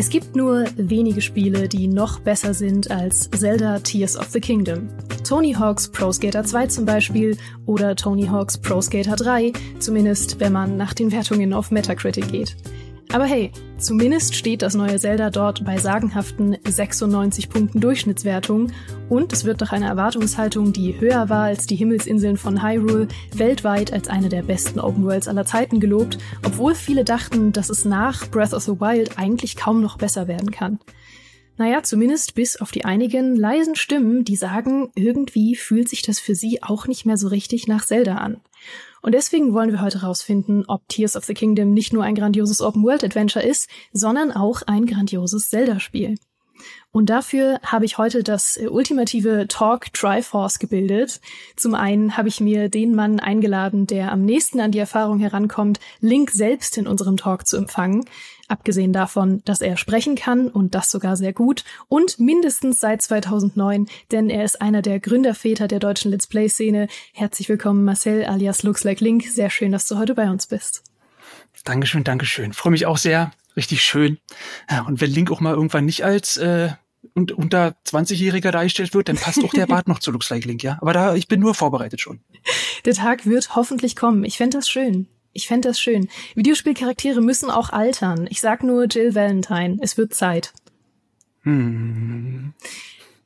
Es gibt nur wenige Spiele, die noch besser sind als Zelda Tears of the Kingdom. Tony Hawk's Pro Skater 2 zum Beispiel oder Tony Hawk's Pro Skater 3, zumindest wenn man nach den Wertungen auf Metacritic geht. Aber hey, zumindest steht das neue Zelda dort bei sagenhaften 96 Punkten Durchschnittswertung und es wird durch eine Erwartungshaltung, die höher war als die Himmelsinseln von Hyrule, weltweit als eine der besten Open Worlds aller Zeiten gelobt, obwohl viele dachten, dass es nach Breath of the Wild eigentlich kaum noch besser werden kann. Naja, zumindest bis auf die einigen leisen Stimmen, die sagen, irgendwie fühlt sich das für sie auch nicht mehr so richtig nach Zelda an. Und deswegen wollen wir heute herausfinden, ob Tears of the Kingdom nicht nur ein grandioses Open-World-Adventure ist, sondern auch ein grandioses Zelda-Spiel. Und dafür habe ich heute das äh, ultimative Talk Triforce gebildet. Zum einen habe ich mir den Mann eingeladen, der am nächsten an die Erfahrung herankommt, Link selbst in unserem Talk zu empfangen. Abgesehen davon, dass er sprechen kann und das sogar sehr gut und mindestens seit 2009, denn er ist einer der Gründerväter der deutschen Let's Play Szene. Herzlich willkommen Marcel alias Looks Like Link. Sehr schön, dass du heute bei uns bist. Dankeschön, Dankeschön. Freue mich auch sehr. Richtig schön. Ja, und wenn Link auch mal irgendwann nicht als äh, und unter 20-Jähriger dargestellt wird, dann passt auch der Bart noch zu Looks Like Link, ja. Aber da, ich bin nur vorbereitet schon. Der Tag wird hoffentlich kommen. Ich fände das schön. Ich fände das schön. Videospielcharaktere müssen auch altern. Ich sag nur Jill Valentine. Es wird Zeit. Hm.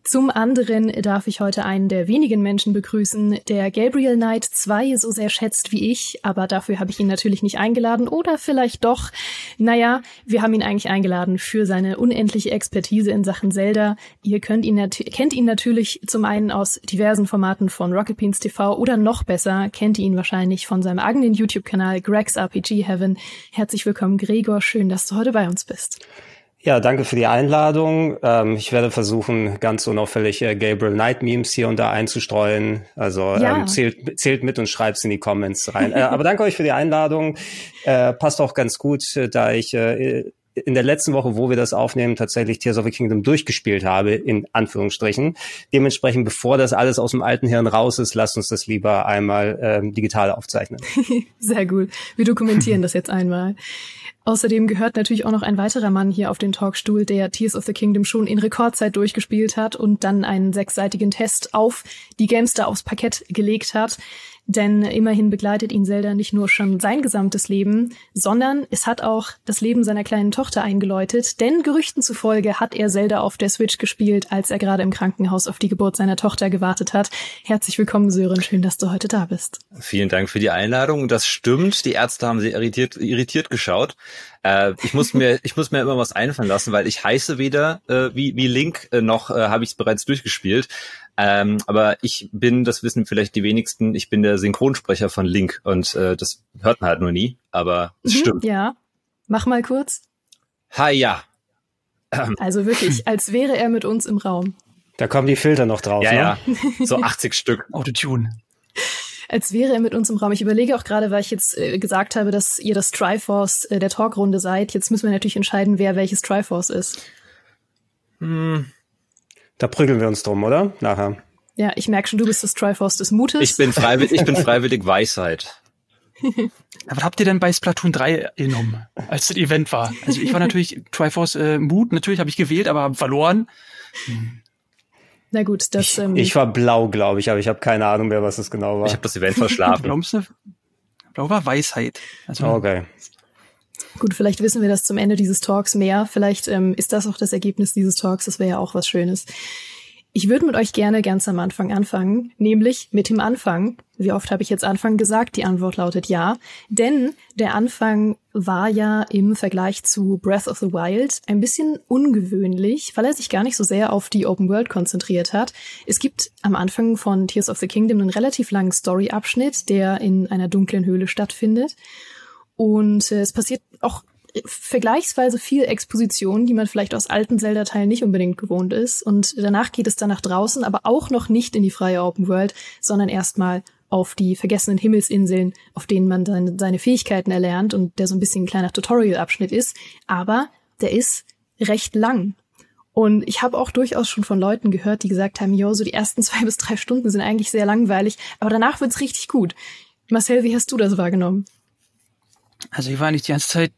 Zum anderen darf ich heute einen der wenigen Menschen begrüßen, der Gabriel Knight 2 so sehr schätzt wie ich, aber dafür habe ich ihn natürlich nicht eingeladen oder vielleicht doch. Naja, wir haben ihn eigentlich eingeladen für seine unendliche Expertise in Sachen Zelda. Ihr könnt ihn kennt ihn natürlich zum einen aus diversen Formaten von Rocket Beans TV oder noch besser, kennt ihr ihn wahrscheinlich von seinem eigenen YouTube-Kanal Greg's RPG Heaven. Herzlich willkommen, Gregor. Schön, dass du heute bei uns bist. Ja, danke für die Einladung. Ähm, ich werde versuchen, ganz unauffällig äh, Gabriel Knight Memes hier und da einzustreuen. Also ja. ähm, zählt, zählt mit und schreibt's in die Comments rein. äh, aber danke euch für die Einladung. Äh, passt auch ganz gut, äh, da ich äh, in der letzten Woche, wo wir das aufnehmen, tatsächlich Tears of the Kingdom durchgespielt habe, in Anführungsstrichen. Dementsprechend, bevor das alles aus dem alten Hirn raus ist, lasst uns das lieber einmal ähm, digital aufzeichnen. Sehr gut. Wir dokumentieren das jetzt einmal. Außerdem gehört natürlich auch noch ein weiterer Mann hier auf den Talkstuhl, der Tears of the Kingdom schon in Rekordzeit durchgespielt hat und dann einen sechsseitigen Test auf die Gamester aufs Parkett gelegt hat. Denn immerhin begleitet ihn Zelda nicht nur schon sein gesamtes Leben, sondern es hat auch das Leben seiner kleinen Tochter eingeläutet. Denn Gerüchten zufolge hat er Zelda auf der Switch gespielt, als er gerade im Krankenhaus auf die Geburt seiner Tochter gewartet hat. Herzlich willkommen, Sören. Schön, dass du heute da bist. Vielen Dank für die Einladung. Das stimmt. Die Ärzte haben sie irritiert, irritiert geschaut. Äh, ich muss mir, ich muss mir immer was einfallen lassen, weil ich heiße weder äh, wie, wie Link äh, noch äh, habe ich es bereits durchgespielt. Ähm, aber ich bin, das wissen vielleicht die wenigsten, ich bin der Synchronsprecher von Link und äh, das hört man halt nur nie, aber es mhm, stimmt. Ja, mach mal kurz. Ha ja. Ähm. Also wirklich, als wäre er mit uns im Raum. Da kommen die Filter noch drauf, ja, ne? Ja, so 80 Stück. Autotune. Als wäre er mit uns im Raum. Ich überlege auch gerade, weil ich jetzt äh, gesagt habe, dass ihr das Triforce äh, der Talkrunde seid. Jetzt müssen wir natürlich entscheiden, wer welches Triforce ist. Hm, da prügeln wir uns drum, oder? Nachher. Ja, ich merke schon, du bist das Triforce des Mutes. Ich bin freiwillig, ich bin freiwillig Weisheit. Was habt ihr denn bei Splatoon 3 genommen, als das Event war? Also ich war natürlich Triforce äh, Mut, natürlich habe ich gewählt, aber verloren. Hm. Na gut, das. Ich, ähm, ich war blau, glaube ich, aber ich habe keine Ahnung mehr, was es genau war. Ich habe das Event verschlafen. blau war Weisheit. Also, okay. Gut, vielleicht wissen wir das zum Ende dieses Talks mehr. Vielleicht ähm, ist das auch das Ergebnis dieses Talks. Das wäre ja auch was Schönes. Ich würde mit euch gerne ganz am Anfang anfangen, nämlich mit dem Anfang. Wie oft habe ich jetzt Anfang gesagt? Die Antwort lautet ja. Denn der Anfang war ja im Vergleich zu Breath of the Wild ein bisschen ungewöhnlich, weil er sich gar nicht so sehr auf die Open World konzentriert hat. Es gibt am Anfang von Tears of the Kingdom einen relativ langen Story-Abschnitt, der in einer dunklen Höhle stattfindet. Und äh, es passiert auch vergleichsweise viel Exposition, die man vielleicht aus alten Zelda-Teilen nicht unbedingt gewohnt ist. Und danach geht es dann nach draußen, aber auch noch nicht in die freie Open World, sondern erstmal auf die vergessenen Himmelsinseln, auf denen man dann seine Fähigkeiten erlernt und der so ein bisschen ein kleiner Tutorial-Abschnitt ist. Aber der ist recht lang. Und ich habe auch durchaus schon von Leuten gehört, die gesagt haben, jo, so die ersten zwei bis drei Stunden sind eigentlich sehr langweilig, aber danach wird's richtig gut. Marcel, wie hast du das wahrgenommen? Also ich war nicht die ganze Zeit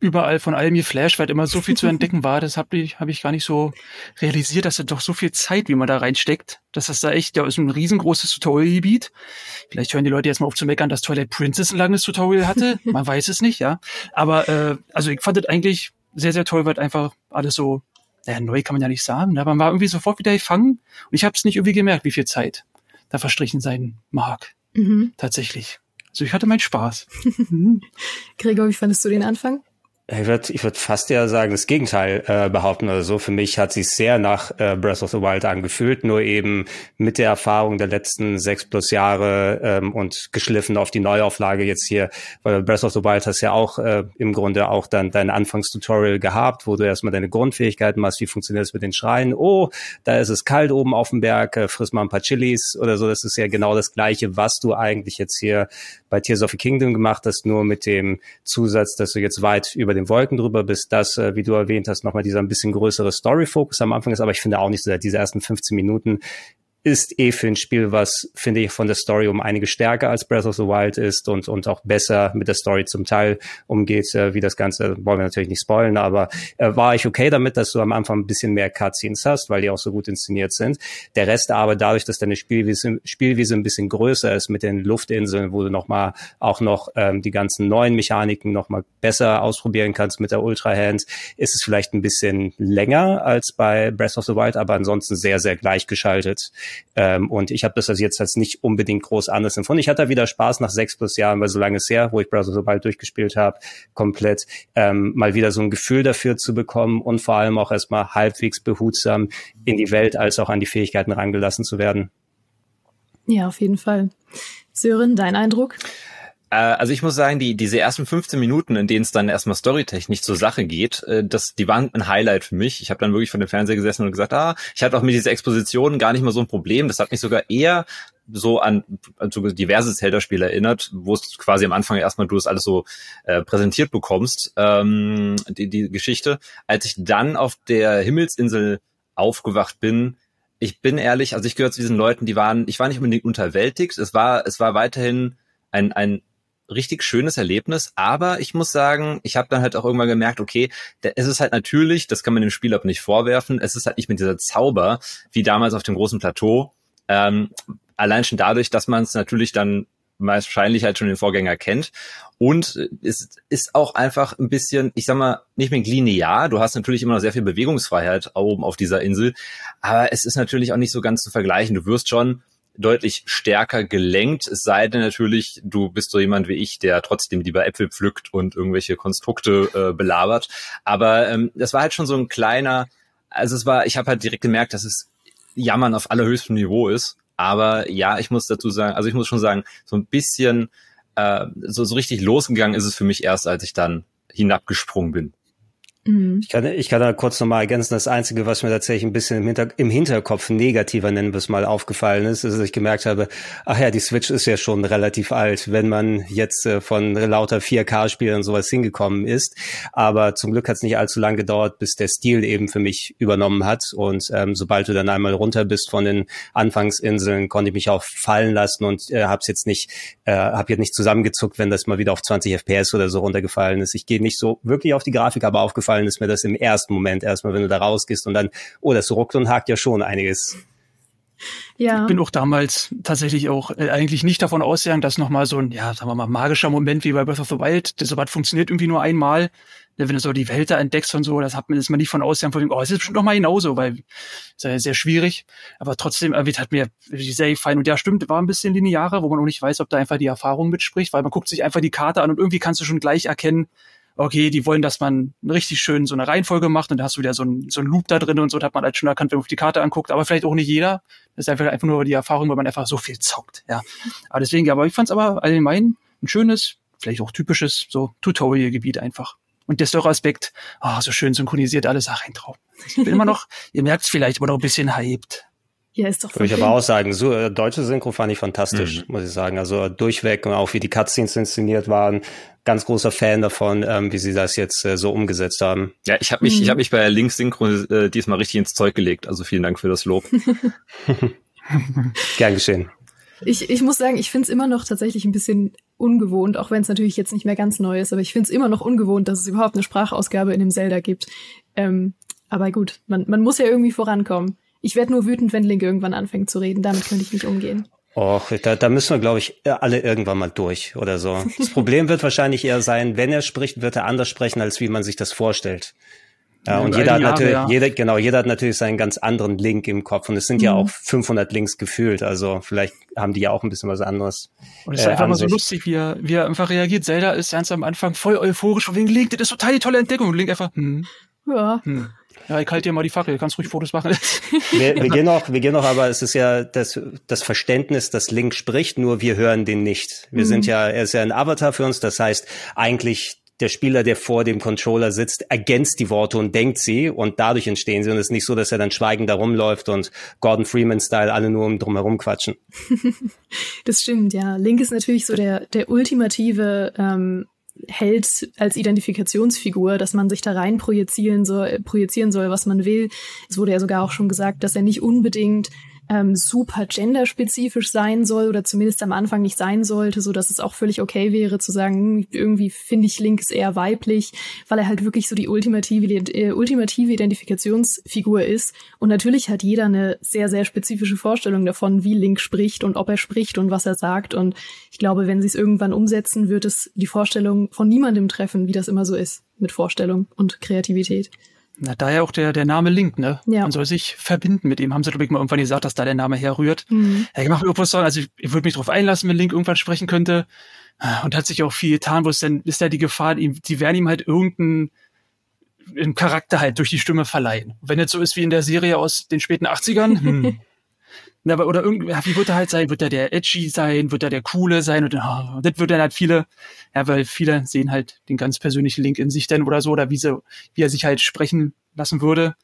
überall von allem geflasht, weil immer so viel zu entdecken war. Das habe ich, hab ich gar nicht so realisiert, dass da doch so viel Zeit, wie man da reinsteckt, dass das da echt, ja, ist ein riesengroßes Tutorial-Gebiet. Vielleicht hören die Leute jetzt mal auf zu meckern, dass Twilight Princess ein langes Tutorial hatte. Man weiß es nicht, ja. Aber äh, also ich fand das eigentlich sehr, sehr toll, weil einfach alles so, naja, neu kann man ja nicht sagen, ne? aber man war irgendwie sofort wieder gefangen und ich habe es nicht irgendwie gemerkt, wie viel Zeit da verstrichen sein mag. Mhm. Tatsächlich. Also ich hatte meinen Spaß. Gregor, wie fandest du den Anfang? Ich würde ich würd fast ja sagen, das Gegenteil äh, behaupten oder so. Für mich hat sich sehr nach äh, Breath of the Wild angefühlt, nur eben mit der Erfahrung der letzten sechs plus Jahre ähm, und geschliffen auf die Neuauflage jetzt hier. Weil Breath of the Wild hast ja auch äh, im Grunde auch dann dein Anfangstutorial gehabt, wo du erstmal deine Grundfähigkeiten machst, wie funktioniert es mit den Schreien. Oh, da ist es kalt oben auf dem Berg, äh, friss mal ein paar Chilis oder so. Das ist ja genau das Gleiche, was du eigentlich jetzt hier bei Tears of the Kingdom gemacht hast, nur mit dem Zusatz, dass du jetzt weit über den Wolken drüber bist, dass, äh, wie du erwähnt hast, nochmal dieser ein bisschen größere Story-Fokus am Anfang ist. Aber ich finde auch nicht so, diese ersten 15 Minuten ist eh für ein Spiel, was, finde ich, von der Story um einige stärker als Breath of the Wild ist und, und auch besser mit der Story zum Teil umgeht, äh, wie das Ganze, wollen wir natürlich nicht spoilen, aber äh, war ich okay damit, dass du am Anfang ein bisschen mehr Cutscenes hast, weil die auch so gut inszeniert sind. Der Rest aber dadurch, dass deine Spielwiese, Spielwiese ein bisschen größer ist mit den Luftinseln, wo du nochmal auch noch ähm, die ganzen neuen Mechaniken nochmal besser ausprobieren kannst mit der Ultra Hand, ist es vielleicht ein bisschen länger als bei Breath of the Wild, aber ansonsten sehr, sehr gleichgeschaltet. Ähm, und ich habe das also jetzt als nicht unbedingt groß anders empfunden. Ich hatte wieder Spaß nach sechs plus Jahren, weil so lange es her, wo ich Browser so bald durchgespielt habe, komplett ähm, mal wieder so ein Gefühl dafür zu bekommen und vor allem auch erstmal halbwegs behutsam in die Welt als auch an die Fähigkeiten rangelassen zu werden. Ja, auf jeden Fall. Sören, dein Eindruck? Äh, also ich muss sagen, die, diese ersten 15 Minuten, in denen es dann erstmal storytechnisch zur Sache geht, äh, das, die waren ein Highlight für mich. Ich habe dann wirklich vor dem Fernseher gesessen und gesagt, ah, ich hatte auch mit dieser Exposition gar nicht mal so ein Problem. Das hat mich sogar eher so an also diverse Zelda-Spiele erinnert, wo es quasi am Anfang erstmal du es alles so äh, präsentiert bekommst, ähm, die, die Geschichte. Als ich dann auf der Himmelsinsel aufgewacht bin, ich bin ehrlich, also ich gehöre zu diesen Leuten, die waren, ich war nicht unbedingt unterwältigt, es war, es war weiterhin ein, ein richtig schönes Erlebnis, aber ich muss sagen, ich habe dann halt auch irgendwann gemerkt, okay, es ist halt natürlich, das kann man dem Spiel aber nicht vorwerfen, es ist halt nicht mit dieser Zauber wie damals auf dem großen Plateau. Ähm, allein schon dadurch, dass man es natürlich dann wahrscheinlich halt schon den Vorgänger kennt. Und es ist auch einfach ein bisschen, ich sag mal, nicht mehr linear. Du hast natürlich immer noch sehr viel Bewegungsfreiheit oben auf dieser Insel, aber es ist natürlich auch nicht so ganz zu vergleichen. Du wirst schon deutlich stärker gelenkt, es sei denn natürlich, du bist so jemand wie ich, der trotzdem lieber Äpfel pflückt und irgendwelche Konstrukte äh, belabert. Aber ähm, das war halt schon so ein kleiner, also es war, ich habe halt direkt gemerkt, dass es Jammern auf allerhöchstem Niveau ist. Aber ja, ich muss dazu sagen, also ich muss schon sagen, so ein bisschen äh, so, so richtig losgegangen ist es für mich erst, als ich dann hinabgesprungen bin. Mhm. Ich kann, ich kann da kurz nochmal ergänzen, das Einzige, was mir tatsächlich ein bisschen im, Hinter, im Hinterkopf negativer, nennen wir es mal, aufgefallen ist, ist, dass ich gemerkt habe, ach ja, die Switch ist ja schon relativ alt, wenn man jetzt äh, von lauter 4K-Spielen und sowas hingekommen ist. Aber zum Glück hat es nicht allzu lange gedauert, bis der Stil eben für mich übernommen hat. Und ähm, sobald du dann einmal runter bist von den Anfangsinseln, konnte ich mich auch fallen lassen und äh, habe jetzt nicht, äh, habe jetzt nicht zusammengezuckt, wenn das mal wieder auf 20 FPS oder so runtergefallen ist. Ich gehe nicht so wirklich auf die Grafik, aber aufgefallen aufgefallen ist mir das im ersten Moment erstmal, wenn du da rausgehst und dann, oh, das ruckt und hakt ja schon einiges. Ja. Ich bin auch damals tatsächlich auch äh, eigentlich nicht davon ausgegangen, dass nochmal so ein, ja, sagen wir mal, magischer Moment wie bei Breath of the Wild, das sowas funktioniert irgendwie nur einmal. Wenn du so die Welt da entdeckst und so, das hat man, ist man nicht von ausgegangen, von dem, oh, es ist bestimmt noch mal genauso, weil ist ja sehr schwierig. Aber trotzdem, äh, hat mir sehr gefallen. Und ja, stimmt, war ein bisschen linearer, wo man auch nicht weiß, ob da einfach die Erfahrung mitspricht, weil man guckt sich einfach die Karte an und irgendwie kannst du schon gleich erkennen, okay, die wollen, dass man richtig schön so eine Reihenfolge macht und da hast du wieder so ein, so ein Loop da drin und so, da hat man halt schon erkannt, wenn man auf die Karte anguckt, aber vielleicht auch nicht jeder. Das ist einfach, einfach nur die Erfahrung, weil man einfach so viel zockt, ja. Aber deswegen, aber ich fand es aber allgemein ein schönes, vielleicht auch typisches, so Tutorial-Gebiet einfach. Und der Story-Aspekt, oh, so schön synchronisiert, alles, ach, ein Traum. Ich bin immer noch, ihr merkt es vielleicht, aber noch ein bisschen hyped. Ja, ist doch Würde ich aber auch sagen, so äh, deutsche Synchro fand ich fantastisch, mhm. muss ich sagen. Also durchweg und auch wie die Cutscenes inszeniert waren, ganz großer Fan davon, ähm, wie sie das jetzt äh, so umgesetzt haben. Ja, ich habe mich, mhm. ich habe mich bei Links Synchro äh, diesmal richtig ins Zeug gelegt. Also vielen Dank für das Lob. Gern geschehen. Ich, ich muss sagen, ich finde es immer noch tatsächlich ein bisschen ungewohnt, auch wenn es natürlich jetzt nicht mehr ganz neu ist, aber ich finde es immer noch ungewohnt, dass es überhaupt eine Sprachausgabe in dem Zelda gibt. Ähm, aber gut, man, man muss ja irgendwie vorankommen. Ich werde nur wütend, wenn Link irgendwann anfängt zu reden. Damit könnte ich nicht umgehen. Och, da, da müssen wir, glaube ich, alle irgendwann mal durch oder so. Das Problem wird wahrscheinlich eher sein, wenn er spricht, wird er anders sprechen, als wie man sich das vorstellt. Ja, und jeder hat natürlich, ja. jeder, genau, jeder hat natürlich seinen ganz anderen Link im Kopf und es sind mhm. ja auch 500 Links gefühlt, also vielleicht haben die ja auch ein bisschen was anderes. Und es ist äh, einfach mal so lustig, wie er, wie er einfach reagiert. Zelda ist ganz am Anfang voll euphorisch von wegen Link, das ist total die tolle Entdeckung. Und Link einfach, hm. Ja. Hm. Ja, ich halte dir mal die Fackel, kannst ruhig Fotos machen. wir, wir gehen noch, wir gehen noch, aber es ist ja das, das Verständnis, dass Link spricht, nur wir hören den nicht. Wir mhm. sind ja, er ist ja ein Avatar für uns, das heißt, eigentlich der Spieler, der vor dem Controller sitzt, ergänzt die Worte und denkt sie und dadurch entstehen sie. Und es ist nicht so, dass er dann schweigend da rumläuft und Gordon Freeman-Style alle nur um drum herum quatschen. das stimmt, ja. Link ist natürlich so der, der ultimative ähm, hält als Identifikationsfigur, dass man sich da rein projizieren soll, projizieren soll, was man will. Es wurde ja sogar auch schon gesagt, dass er nicht unbedingt ähm, super genderspezifisch sein soll oder zumindest am Anfang nicht sein sollte, so dass es auch völlig okay wäre zu sagen, hm, irgendwie finde ich Link ist eher weiblich, weil er halt wirklich so die ultimative, äh, ultimative Identifikationsfigur ist. Und natürlich hat jeder eine sehr, sehr spezifische Vorstellung davon, wie Link spricht und ob er spricht und was er sagt. Und ich glaube, wenn sie es irgendwann umsetzen, wird es die Vorstellung von niemandem treffen, wie das immer so ist mit Vorstellung und Kreativität. Na, daher auch der, der Name Link, ne? Ja. Man soll sich verbinden mit ihm. Haben sie, glaube ich, mal irgendwann gesagt, dass da der Name herrührt. Mhm. Ja, ich mache irgendwas sagen, also ich, ich würde mich darauf einlassen, wenn Link irgendwann sprechen könnte. Und hat sich auch viel getan, wo es denn, ist ja die Gefahr, ihm, die werden ihm halt irgendeinen Charakter halt durch die Stimme verleihen. Wenn jetzt so ist wie in der Serie aus den späten 80ern, hm, Na, aber, oder irgendwie, wie wird er halt sein? Wird er der Edgy sein? Wird er der Coole sein? Und oh, das wird dann halt viele, ja, weil viele sehen halt den ganz persönlichen Link in sich denn oder so, oder wie, so, wie er sich halt sprechen lassen würde.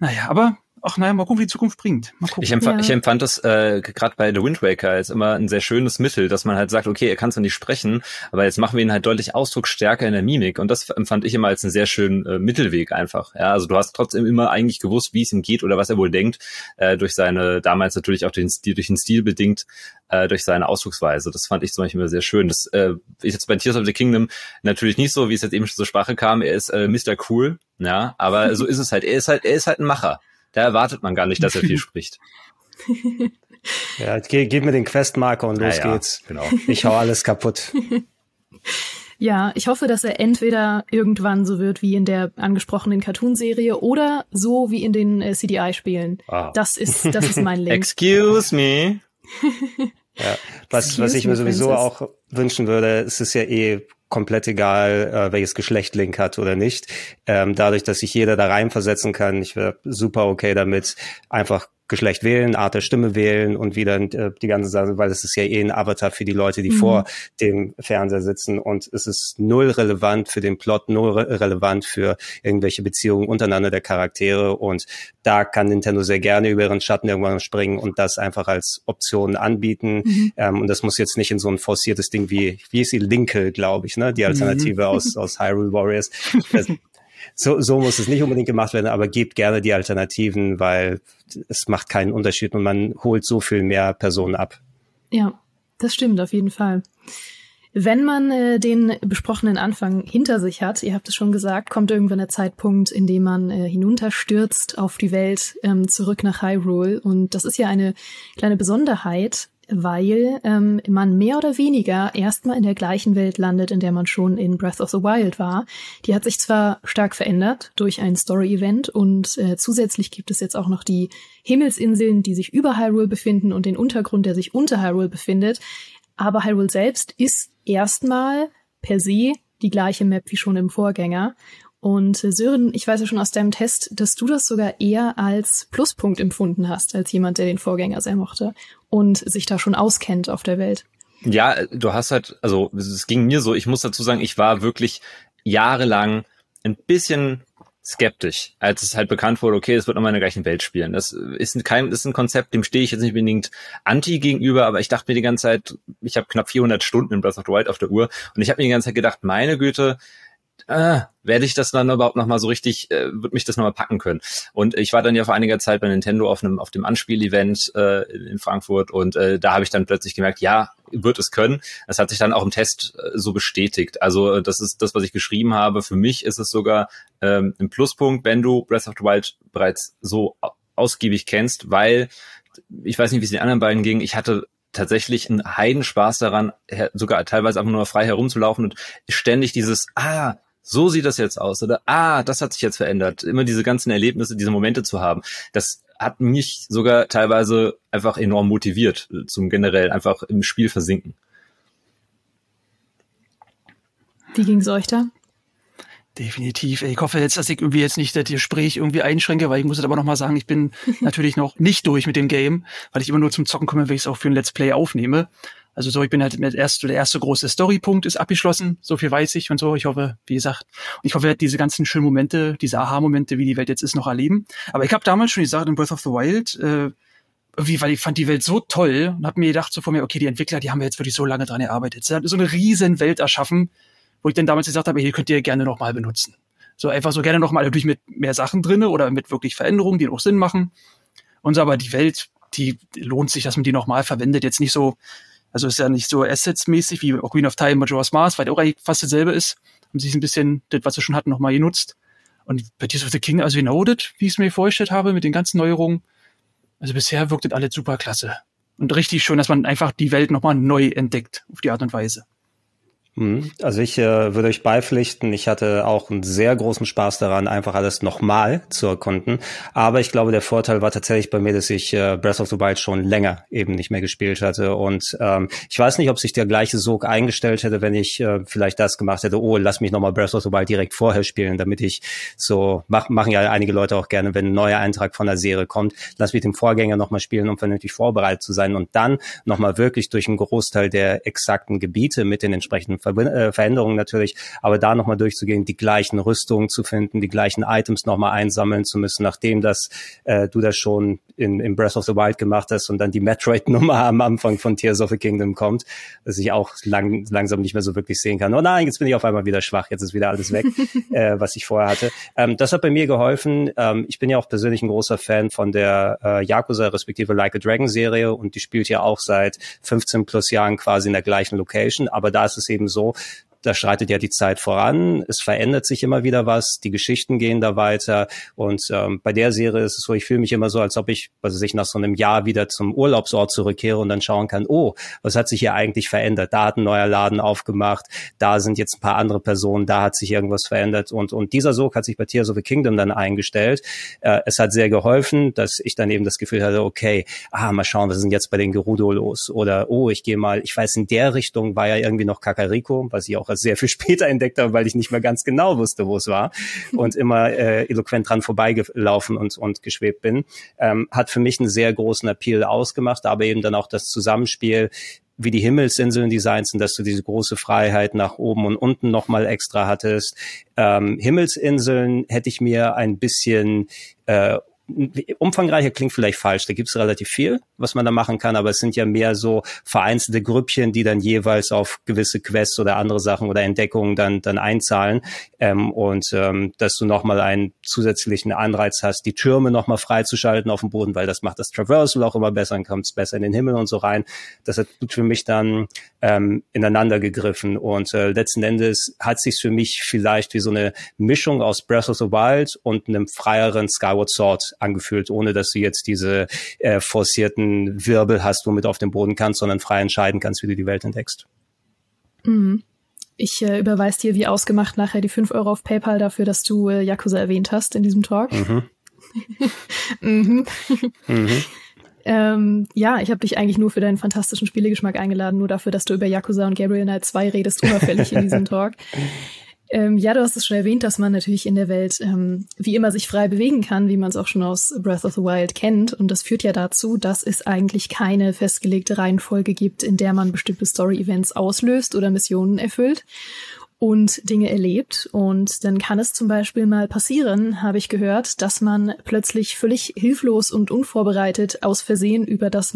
Naja, aber ach naja, mal gucken, wie die Zukunft bringt. Mal gucken. Ich, empf ja. ich empfand das äh, gerade bei The Wind Waker als immer ein sehr schönes Mittel, dass man halt sagt, okay, er kann zwar nicht sprechen, aber jetzt machen wir ihn halt deutlich ausdrucksstärker in der Mimik. Und das empfand ich immer als einen sehr schönen äh, Mittelweg einfach. Ja, also du hast trotzdem immer eigentlich gewusst, wie es ihm geht oder was er wohl denkt, äh, durch seine, damals natürlich auch den Stil, durch den Stil bedingt, äh, durch seine Ausdrucksweise. Das fand ich zum Beispiel immer sehr schön. Das äh, ist jetzt bei Tears of the Kingdom natürlich nicht so, wie es jetzt eben schon zur Sprache kam. Er ist äh, Mr. Cool, ja, aber so ist es halt. Er ist halt, er ist halt ein Macher da erwartet man gar nicht, dass er viel spricht. Ja, gib, gib mir den Questmarker und los ja, geht's. Genau. Ich hau alles kaputt. Ja, ich hoffe, dass er entweder irgendwann so wird wie in der angesprochenen Cartoonserie oder so wie in den äh, CDI-Spielen. Wow. Das ist, das ist mein Link. Excuse me. Ja, was, was ich mir sowieso Princess. auch wünschen würde, es ist ja eh komplett egal, äh, welches Geschlecht Link hat oder nicht. Ähm, dadurch, dass sich jeder da reinversetzen kann, ich wäre super okay damit, einfach Geschlecht wählen, Art der Stimme wählen und wieder äh, die ganze Sache, weil es ist ja eh ein Avatar für die Leute, die mhm. vor dem Fernseher sitzen und es ist null relevant für den Plot, null re relevant für irgendwelche Beziehungen untereinander der Charaktere und da kann Nintendo sehr gerne über ihren Schatten irgendwann springen und das einfach als Option anbieten mhm. ähm, und das muss jetzt nicht in so ein forciertes Ding wie, wie ist die Linke, glaube ich, ne, die Alternative mhm. aus, aus Hyrule Warriors. Das, so, so muss es nicht unbedingt gemacht werden, aber gebt gerne die Alternativen, weil es macht keinen Unterschied und man holt so viel mehr Personen ab. Ja, das stimmt auf jeden Fall. Wenn man äh, den besprochenen Anfang hinter sich hat, ihr habt es schon gesagt, kommt irgendwann der Zeitpunkt, in dem man äh, hinunterstürzt auf die Welt, ähm, zurück nach Hyrule. Und das ist ja eine kleine Besonderheit, weil ähm, man mehr oder weniger erstmal in der gleichen Welt landet, in der man schon in Breath of the Wild war. Die hat sich zwar stark verändert durch ein Story-Event und äh, zusätzlich gibt es jetzt auch noch die Himmelsinseln, die sich über Hyrule befinden und den Untergrund, der sich unter Hyrule befindet. Aber Hyrule selbst ist erstmal per se die gleiche Map wie schon im Vorgänger. Und äh, Sören, ich weiß ja schon aus deinem Test, dass du das sogar eher als Pluspunkt empfunden hast, als jemand, der den Vorgänger sehr mochte und sich da schon auskennt auf der Welt. Ja, du hast halt, also es ging mir so, ich muss dazu sagen, ich war wirklich jahrelang ein bisschen skeptisch, als es halt bekannt wurde, okay, es wird nochmal in der gleichen Welt spielen. Das ist kein, ist ein Konzept, dem stehe ich jetzt nicht unbedingt anti gegenüber, aber ich dachte mir die ganze Zeit, ich habe knapp 400 Stunden in Breath of the Wild auf der Uhr und ich habe mir die ganze Zeit gedacht, meine Güte, äh, werde ich das dann überhaupt noch mal so richtig, äh, wird mich das noch mal packen können. Und ich war dann ja vor einiger Zeit bei Nintendo auf einem auf dem Anspiel-Event äh, in Frankfurt und äh, da habe ich dann plötzlich gemerkt, ja, wird es können. Das hat sich dann auch im Test äh, so bestätigt. Also das ist das, was ich geschrieben habe. Für mich ist es sogar ähm, ein Pluspunkt, wenn du Breath of the Wild bereits so ausgiebig kennst, weil ich weiß nicht, wie es den anderen beiden ging. Ich hatte tatsächlich einen Heidenspaß daran, sogar teilweise einfach nur frei herumzulaufen und ständig dieses, ah, so sieht das jetzt aus oder ah, das hat sich jetzt verändert. Immer diese ganzen Erlebnisse, diese Momente zu haben. Das hat mich sogar teilweise einfach enorm motiviert zum generell einfach im Spiel versinken. Wie ging's euch da? Definitiv. Ich hoffe jetzt, dass ich irgendwie jetzt nicht das Gespräch irgendwie einschränke, weil ich muss jetzt aber noch mal sagen, ich bin natürlich noch nicht durch mit dem Game, weil ich immer nur zum Zocken komme, wenn ich es auch für ein Let's Play aufnehme. Also so, ich bin halt mit erst, der erste große Storypunkt ist abgeschlossen, so viel weiß ich und so. Ich hoffe, wie gesagt, und ich hoffe, wir diese ganzen schönen Momente, diese Aha-Momente, wie die Welt jetzt ist, noch erleben. Aber ich habe damals schon gesagt in Breath of the Wild, äh, irgendwie, weil ich fand die Welt so toll und habe mir gedacht so vor mir, okay, die Entwickler, die haben wir jetzt wirklich so lange dran gearbeitet. Sie haben so eine riesen Welt erschaffen, wo ich dann damals gesagt habe, hier könnt ihr gerne noch mal benutzen. So einfach so gerne noch mal natürlich mit mehr Sachen drinne oder mit wirklich Veränderungen, die auch Sinn machen. Und so, aber die Welt, die lohnt sich, dass man die noch mal verwendet. Jetzt nicht so, also ist ja nicht so Assets-mäßig wie Queen of Time, Majora's Mask, weil auch eigentlich fast dasselbe ist. Haben sich ein bisschen das, was sie schon hatten, nochmal genutzt. Und bei Tears of the King, also genau das, wie ich es mir vorgestellt habe, mit den ganzen Neuerungen. Also bisher wirkt das alles super klasse. Und richtig schön, dass man einfach die Welt nochmal neu entdeckt, auf die Art und Weise. Mhm. Also ich äh, würde euch beipflichten, ich hatte auch einen sehr großen Spaß daran, einfach alles nochmal zu erkunden. Aber ich glaube, der Vorteil war tatsächlich bei mir, dass ich äh, Breath of the Wild schon länger eben nicht mehr gespielt hatte. Und ähm, ich weiß nicht, ob sich der gleiche Sog eingestellt hätte, wenn ich äh, vielleicht das gemacht hätte, oh, lass mich nochmal Breath of the Wild direkt vorher spielen, damit ich so, mach, machen ja einige Leute auch gerne, wenn ein neuer Eintrag von der Serie kommt, lass mich den Vorgänger nochmal spielen, um vernünftig vorbereitet zu sein und dann nochmal wirklich durch einen Großteil der exakten Gebiete mit den entsprechenden Ver äh, Veränderungen natürlich, aber da nochmal durchzugehen, die gleichen Rüstungen zu finden, die gleichen Items nochmal einsammeln zu müssen, nachdem das äh, du das schon in, in Breath of the Wild gemacht hast und dann die Metroid-Nummer am Anfang von Tears of the Kingdom kommt, dass ich auch lang, langsam nicht mehr so wirklich sehen kann. Oh nein, jetzt bin ich auf einmal wieder schwach, jetzt ist wieder alles weg, äh, was ich vorher hatte. Ähm, das hat bei mir geholfen. Ähm, ich bin ja auch persönlich ein großer Fan von der äh, Yakuza respektive Like a Dragon Serie und die spielt ja auch seit 15 plus Jahren quasi in der gleichen Location, aber da ist es eben so, da schreitet ja die Zeit voran, es verändert sich immer wieder was, die Geschichten gehen da weiter und ähm, bei der Serie ist es so, ich fühle mich immer so, als ob ich, was ich nach so einem Jahr wieder zum Urlaubsort zurückkehre und dann schauen kann, oh, was hat sich hier eigentlich verändert? Da hat ein neuer Laden aufgemacht, da sind jetzt ein paar andere Personen, da hat sich irgendwas verändert und, und dieser Sog hat sich bei Tears of the Kingdom dann eingestellt. Äh, es hat sehr geholfen, dass ich dann eben das Gefühl hatte, okay, ah, mal schauen, was ist denn jetzt bei den Gerudo los? Oder, oh, ich gehe mal, ich weiß, in der Richtung war ja irgendwie noch Kakariko, was ich auch auch sehr viel später entdeckt habe, weil ich nicht mehr ganz genau wusste, wo es war und immer äh, eloquent dran vorbeigelaufen und, und geschwebt bin, ähm, hat für mich einen sehr großen Appeal ausgemacht, aber eben dann auch das Zusammenspiel wie die Himmelsinseln designt sind, dass du diese große Freiheit nach oben und unten nochmal extra hattest. Ähm, Himmelsinseln hätte ich mir ein bisschen äh, umfangreicher klingt vielleicht falsch, da gibt es relativ viel, was man da machen kann, aber es sind ja mehr so vereinzelte Grüppchen, die dann jeweils auf gewisse Quests oder andere Sachen oder Entdeckungen dann, dann einzahlen ähm, und ähm, dass du nochmal einen zusätzlichen Anreiz hast, die Türme nochmal freizuschalten auf dem Boden, weil das macht das Traversal auch immer besser, dann kommt es besser in den Himmel und so rein. Das hat für mich dann ähm, ineinander gegriffen und äh, letzten Endes hat sich für mich vielleicht wie so eine Mischung aus Breath of the Wild und einem freieren Skyward Sword angefühlt, ohne dass du jetzt diese äh, forcierten Wirbel hast, womit du auf dem Boden kannst, sondern frei entscheiden kannst, wie du die Welt entdeckst. Mhm. Ich äh, überweise dir wie ausgemacht nachher die 5 Euro auf PayPal dafür, dass du äh, Yakuza erwähnt hast in diesem Talk. Mhm. mhm. mhm. Ähm, ja, ich habe dich eigentlich nur für deinen fantastischen Spielegeschmack eingeladen, nur dafür, dass du über Yakuza und Gabriel Knight 2 redest, unauffällig in diesem Talk. Ähm, ja, du hast es schon erwähnt, dass man natürlich in der Welt ähm, wie immer sich frei bewegen kann, wie man es auch schon aus Breath of the Wild kennt. Und das führt ja dazu, dass es eigentlich keine festgelegte Reihenfolge gibt, in der man bestimmte Story-Events auslöst oder Missionen erfüllt und Dinge erlebt. Und dann kann es zum Beispiel mal passieren, habe ich gehört, dass man plötzlich völlig hilflos und unvorbereitet aus Versehen über das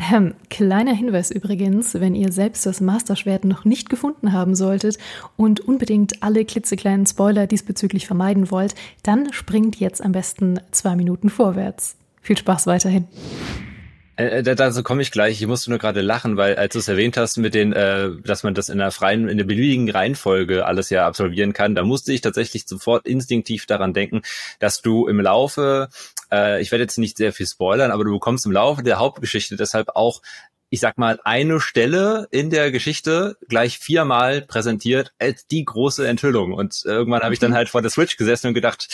Ähm, kleiner Hinweis übrigens, wenn ihr selbst das Masterschwert noch nicht gefunden haben solltet und unbedingt alle klitzekleinen Spoiler diesbezüglich vermeiden wollt, dann springt jetzt am besten zwei Minuten vorwärts. Viel Spaß weiterhin. Äh, äh dazu komme ich gleich. Ich musste nur gerade lachen, weil als du es erwähnt hast mit den, äh, dass man das in einer freien, in der beliebigen Reihenfolge alles ja absolvieren kann, da musste ich tatsächlich sofort instinktiv daran denken, dass du im Laufe, äh, ich werde jetzt nicht sehr viel spoilern, aber du bekommst im Laufe der Hauptgeschichte deshalb auch ich sag mal, eine Stelle in der Geschichte gleich viermal präsentiert als die große Enthüllung. Und irgendwann habe ich dann mhm. halt vor der Switch gesessen und gedacht,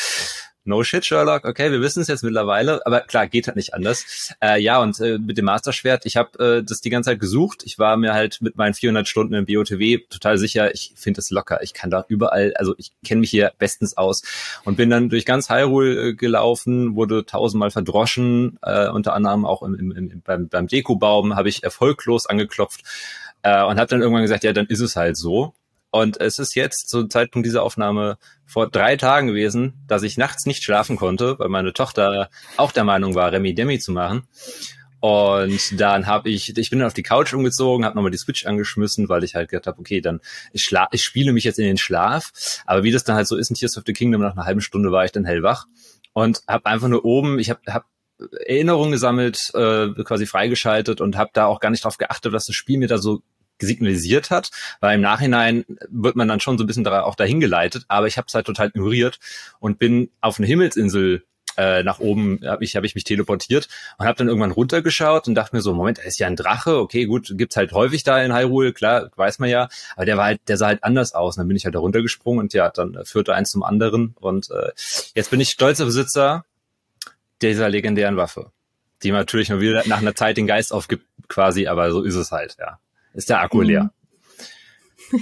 no shit, Sherlock, okay, wir wissen es jetzt mittlerweile, aber klar, geht halt nicht anders. Äh, ja, und äh, mit dem Masterschwert, ich habe äh, das die ganze Zeit gesucht. Ich war mir halt mit meinen 400 Stunden im BOTW total sicher, ich finde es locker. Ich kann da überall, also ich kenne mich hier bestens aus und bin dann durch ganz Hyrule äh, gelaufen, wurde tausendmal verdroschen, äh, unter anderem auch im, im, im, beim, beim Dekobaum habe ich erfolglos angeklopft äh, und habe dann irgendwann gesagt, ja, dann ist es halt so. Und es ist jetzt zum Zeitpunkt dieser Aufnahme vor drei Tagen gewesen, dass ich nachts nicht schlafen konnte, weil meine Tochter auch der Meinung war, Remi Demi zu machen. Und dann habe ich, ich bin dann auf die Couch umgezogen, habe nochmal die Switch angeschmissen, weil ich halt gedacht habe, okay, dann ich, schla ich spiele mich jetzt in den Schlaf. Aber wie das dann halt so ist in Tears of the Kingdom, nach einer halben Stunde war ich dann hellwach und habe einfach nur oben, ich habe hab Erinnerungen gesammelt, äh, quasi freigeschaltet und habe da auch gar nicht drauf geachtet, dass das Spiel mir da so signalisiert hat, weil im Nachhinein wird man dann schon so ein bisschen da, auch dahin geleitet, aber ich habe es halt total ignoriert und bin auf eine Himmelsinsel äh, nach oben habe ich, hab ich mich teleportiert und habe dann irgendwann runtergeschaut und dachte mir so, Moment, da ist ja ein Drache, okay, gut, gibt's halt häufig da in Hyrule, klar, weiß man ja, aber der war halt, der sah halt anders aus. Und dann bin ich halt da runtergesprungen und ja, dann führte eins zum anderen. Und äh, jetzt bin ich stolzer Besitzer dieser legendären Waffe, die natürlich nur wieder nach einer Zeit den Geist aufgibt, quasi, aber so ist es halt, ja ist der Akku leer.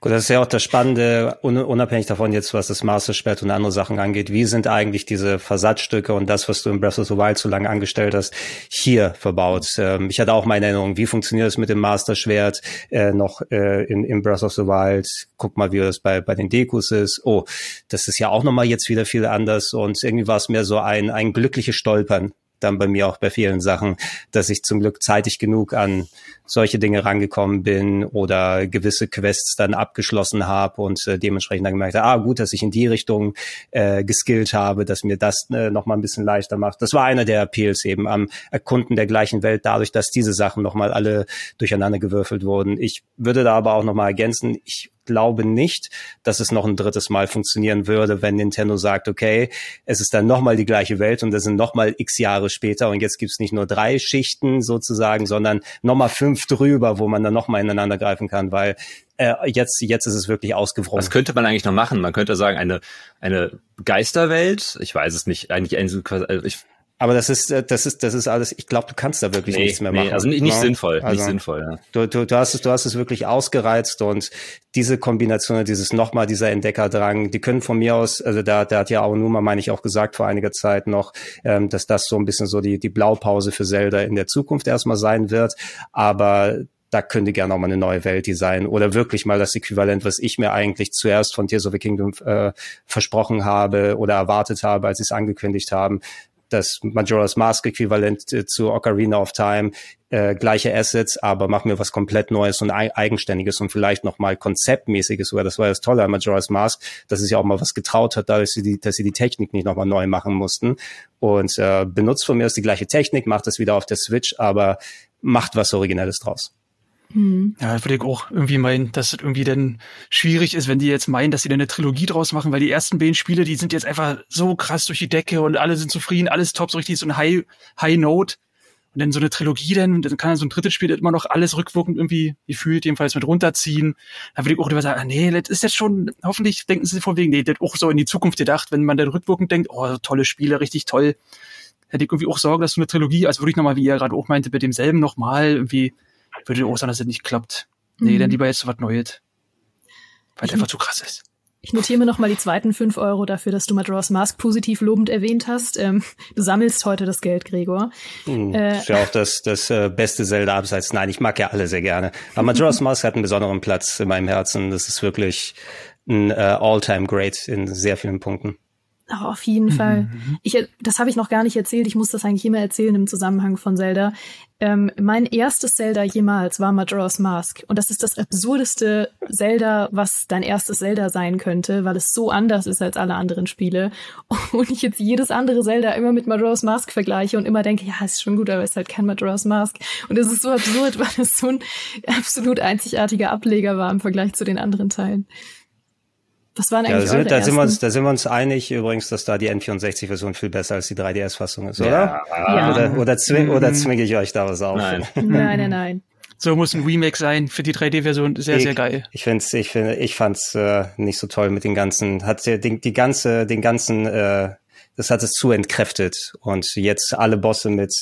Gut, das ist ja auch das Spannende, unabhängig davon jetzt, was das Master-Schwert und andere Sachen angeht. Wie sind eigentlich diese Versatzstücke und das, was du in Breath of the Wild so lange angestellt hast, hier verbaut? Ähm, ich hatte auch meine Erinnerung, wie funktioniert es mit dem Master-Schwert äh, noch äh, in, in Breath of the Wild? Guck mal, wie das bei, bei den Dekus ist. Oh, das ist ja auch nochmal jetzt wieder viel anders und irgendwie war es mehr so ein, ein glückliches Stolpern dann bei mir auch bei vielen Sachen, dass ich zum Glück zeitig genug an solche Dinge rangekommen bin oder gewisse Quests dann abgeschlossen habe und äh, dementsprechend dann gemerkt habe, ah gut, dass ich in die Richtung äh, geskillt habe, dass mir das äh, noch mal ein bisschen leichter macht. Das war einer der Appeals eben am Erkunden der gleichen Welt, dadurch, dass diese Sachen noch mal alle durcheinander gewürfelt wurden. Ich würde da aber auch noch mal ergänzen, ich glaube nicht, dass es noch ein drittes Mal funktionieren würde, wenn Nintendo sagt, okay, es ist dann nochmal die gleiche Welt und das sind nochmal x Jahre später und jetzt gibt's nicht nur drei Schichten sozusagen, sondern nochmal fünf drüber, wo man dann nochmal ineinander greifen kann, weil äh, jetzt, jetzt ist es wirklich ausgewrungen. Was könnte man eigentlich noch machen? Man könnte sagen, eine, eine Geisterwelt, ich weiß es nicht, eigentlich, also ich aber das ist, äh, das ist, das ist alles, ich glaube, du kannst da wirklich nee, nichts mehr machen. Nee, also nicht, nicht ja. sinnvoll, also, nicht sinnvoll, ja. Du, du, du hast es, du hast es wirklich ausgereizt und diese Kombination, dieses nochmal, dieser Entdeckerdrang, die können von mir aus, also da, da hat ja auch Numa, meine ich, auch gesagt vor einiger Zeit noch, ähm, dass das so ein bisschen so die, die Blaupause für Zelda in der Zukunft erstmal sein wird. Aber da könnte gerne auch mal eine neue Welt designen oder wirklich mal das Äquivalent, was ich mir eigentlich zuerst von Tears of the Kingdom äh, versprochen habe oder erwartet habe, als sie es angekündigt haben, das Majora's Mask Äquivalent äh, zu Ocarina of Time, äh, gleiche Assets, aber machen wir was komplett Neues und Eigenständiges und vielleicht nochmal Konzeptmäßiges sogar. Das war das Tolle an Majora's Mask, dass es ja auch mal was getraut hat, dass sie die, dass sie die Technik nicht nochmal neu machen mussten. Und äh, benutzt von mir aus die gleiche Technik, macht das wieder auf der Switch, aber macht was Originelles draus. Mhm. Ja, würde ich auch irgendwie meinen, dass es irgendwie dann schwierig ist, wenn die jetzt meinen, dass sie dann eine Trilogie draus machen, weil die ersten beiden Spiele, die sind jetzt einfach so krass durch die Decke und alle sind zufrieden, alles top, so richtig so ein High, High Note. Und dann so eine Trilogie dann, dann kann dann so ein drittes Spiel immer noch alles rückwirkend irgendwie gefühlt, jedenfalls mit runterziehen. Da würde ich auch immer sagen, nee, das ist jetzt schon, hoffentlich denken sie von wegen, nee, das auch so in die Zukunft gedacht, wenn man dann rückwirkend denkt, oh, tolle Spiele, richtig toll. Hätte ich irgendwie auch Sorge, dass so eine Trilogie, also würde ich nochmal, wie ihr gerade auch meinte, mit demselben nochmal irgendwie würde auch sagen, dass es nicht klappt. Nee, mhm. dann lieber jetzt was Neues. Weil es einfach zu krass ist. Ich notiere mir nochmal die zweiten fünf Euro dafür, dass du Majora's Mask positiv lobend erwähnt hast. Ähm, du sammelst heute das Geld, Gregor. Hm, äh, ist ja auch das, das äh, beste Zelda abseits. Nein, ich mag ja alle sehr gerne. Aber Majora's Mask hat einen besonderen Platz in meinem Herzen. Das ist wirklich ein äh, All-Time-Great in sehr vielen Punkten. Oh, auf jeden Fall. Mhm. Ich, das habe ich noch gar nicht erzählt. Ich muss das eigentlich immer erzählen im Zusammenhang von Zelda. Ähm, mein erstes Zelda jemals war Majora's Mask. Und das ist das absurdeste Zelda, was dein erstes Zelda sein könnte, weil es so anders ist als alle anderen Spiele. Und ich jetzt jedes andere Zelda immer mit Majora's Mask vergleiche und immer denke, ja, ist schon gut, aber es ist halt kein Majora's Mask. Und es ist so absurd, weil es so ein absolut einzigartiger Ableger war im Vergleich zu den anderen Teilen. Was waren eigentlich ja, da, sind wir uns, da sind wir uns einig übrigens, dass da die N64-Version viel besser als die 3DS-Fassung ist, oder? Ja. Oder, oder, zwing, mhm. oder zwinge ich euch da was auf? Nein, nein, nein. nein. So muss ein Remake sein für die 3D-Version. Sehr, ich, sehr geil. Ich find's, ich finde, ich fand's äh, nicht so toll mit den ganzen, hat die, die ganze, den ganzen äh, das hat es zu entkräftet. Und jetzt alle Bosse mit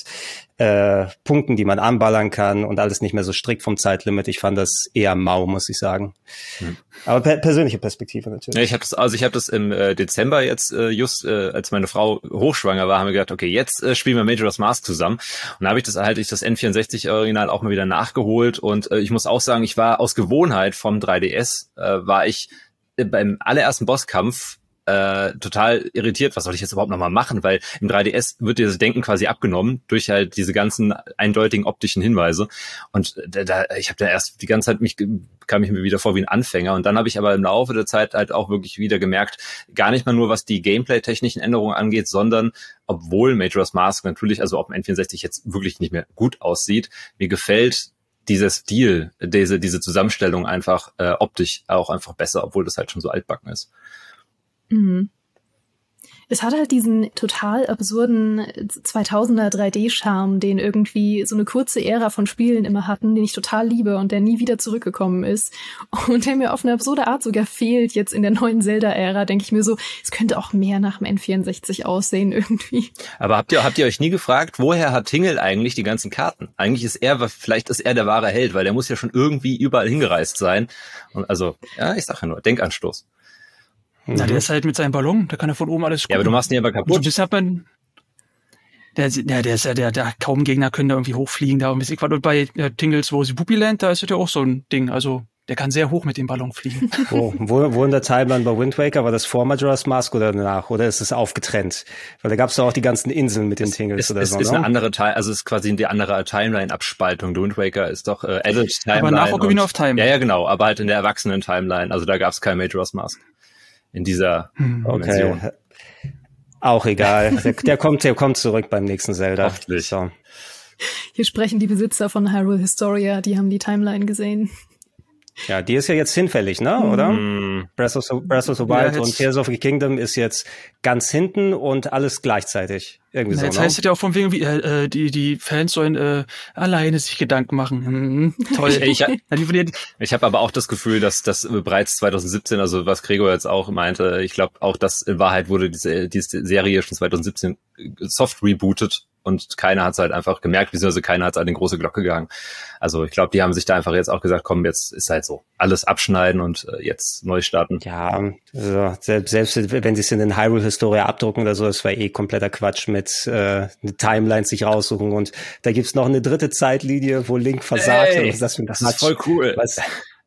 äh, Punkten, die man anballern kann und alles nicht mehr so strikt vom Zeitlimit. Ich fand das eher mau, muss ich sagen. Hm. Aber per persönliche Perspektive natürlich. Ja, ich habe das, also ich habe das im äh, Dezember jetzt äh, just, äh, als meine Frau hochschwanger war, haben wir gedacht, okay, jetzt äh, spielen wir Majora's Mask zusammen. Und da habe ich das halt ich das N64 Original auch mal wieder nachgeholt und äh, ich muss auch sagen, ich war aus Gewohnheit vom 3DS äh, war ich äh, beim allerersten Bosskampf äh, total irritiert, was soll ich jetzt überhaupt nochmal machen, weil im 3DS wird dir das Denken quasi abgenommen durch halt diese ganzen eindeutigen optischen Hinweise. Und da, da ich habe da erst die ganze Zeit mich kam ich mir wieder vor wie ein Anfänger. Und dann habe ich aber im Laufe der Zeit halt auch wirklich wieder gemerkt, gar nicht mal nur was die Gameplay-technischen Änderungen angeht, sondern obwohl Majora's Mask natürlich also auf dem N64 jetzt wirklich nicht mehr gut aussieht, mir gefällt dieser Stil, diese, diese Zusammenstellung einfach äh, optisch auch einfach besser, obwohl das halt schon so altbacken ist. Mhm. Es hat halt diesen total absurden 2000er 3D-Charme, den irgendwie so eine kurze Ära von Spielen immer hatten, den ich total liebe und der nie wieder zurückgekommen ist. Und der mir auf eine absurde Art sogar fehlt jetzt in der neuen Zelda-Ära, denke ich mir so, es könnte auch mehr nach dem N64 aussehen irgendwie. Aber habt ihr, habt ihr euch nie gefragt, woher hat Tingle eigentlich die ganzen Karten? Eigentlich ist er, vielleicht ist er der wahre Held, weil der muss ja schon irgendwie überall hingereist sein. Und also, ja, ich sage ja nur, Denkanstoß. Na, der mhm. ist halt mit seinem Ballon, da kann er von oben alles gucken. Ja, aber du machst ihn aber kaputt. Das hat man, der, der, der ist ja, der, der kaum Gegner können da irgendwie hochfliegen, da irgendwie. Und bei äh, Tingles, wo sie Pupiland, da ist das ja auch so ein Ding. Also, der kann sehr hoch mit dem Ballon fliegen. Wo, wo, wo in der Timeline bei Wind Waker, war das vor Majora's Mask oder danach? Oder ist es aufgetrennt? Weil da gab es doch auch die ganzen Inseln mit den Tingles es, oder es, so. Es ist eine andere Teil, also es ist quasi die andere Timeline-Abspaltung. Wind Waker ist doch äh, Adult Timeline. Aber nach Ocarina of Time. Ja, ja, genau. Aber halt in der Erwachsenen-Timeline. Also da gab es kein Majora's Mask in dieser hm. Dimension. Okay. Auch egal. Der, der, kommt, der kommt zurück beim nächsten Zelda. Hoffentlich. So. Hier sprechen die Besitzer von Hyrule Historia, die haben die Timeline gesehen. Ja, die ist ja jetzt hinfällig, ne, oder? Mm. Breath, of the, Breath of the Wild ja, und Tears of the Kingdom ist jetzt ganz hinten und alles gleichzeitig. Irgendwie Na, so, jetzt ne? heißt es ja auch von wegen, wie, äh, äh, die, die Fans sollen äh, alleine sich Gedanken machen. Hm, toll. ich ich, ich habe aber auch das Gefühl, dass das bereits 2017, also was Gregor jetzt auch meinte, ich glaube auch, dass in Wahrheit wurde diese, diese Serie schon 2017 soft rebootet und keiner hat es halt einfach gemerkt, beziehungsweise keiner hat es halt in große Glocke gegangen. Also ich glaube, die haben sich da einfach jetzt auch gesagt, komm, jetzt ist halt so, alles abschneiden und äh, jetzt neu starten. Ja, also selbst, selbst wenn sie es in den Hyrule-Historie abdrucken oder so, das war eh kompletter Quatsch mit äh, eine Timeline sich raussuchen und da gibt's noch eine dritte Zeitlinie, wo Link versagt. Ey, das, das ist voll cool. Was,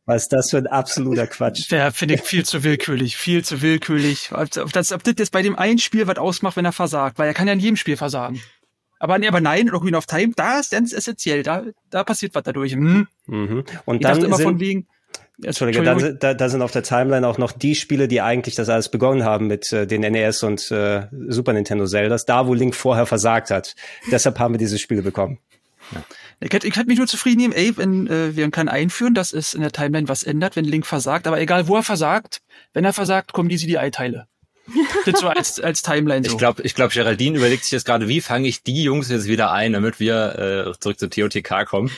was ist das für ein absoluter Quatsch? Der finde ich viel zu willkürlich, viel zu willkürlich. Ob das, ob das jetzt bei dem einen Spiel was ausmacht, wenn er versagt, weil er kann ja in jedem Spiel versagen. Aber, nee, aber nein, Ocarina of Time, da ist ganz essentiell, da, da passiert was dadurch. Hm. Mhm. Und ich dann immer sind, von wegen, Entschuldige, da, da, da sind auf der Timeline auch noch die Spiele, die eigentlich das alles begonnen haben mit äh, den NES und äh, Super Nintendo Zeldas, da wo Link vorher versagt hat. Deshalb haben wir diese Spiele bekommen. Ja. Ich hätte, ich hätte mich nur zufrieden nehmen, ey, wenn äh, wir können einführen, dass es in der Timeline was ändert, wenn Link versagt. Aber egal, wo er versagt, wenn er versagt, kommen diese die Eiteile. Das so als, als Timeline so. Ich glaube, ich glaub, Geraldine überlegt sich jetzt gerade, wie fange ich die Jungs jetzt wieder ein, damit wir äh, zurück zur TOTK kommen.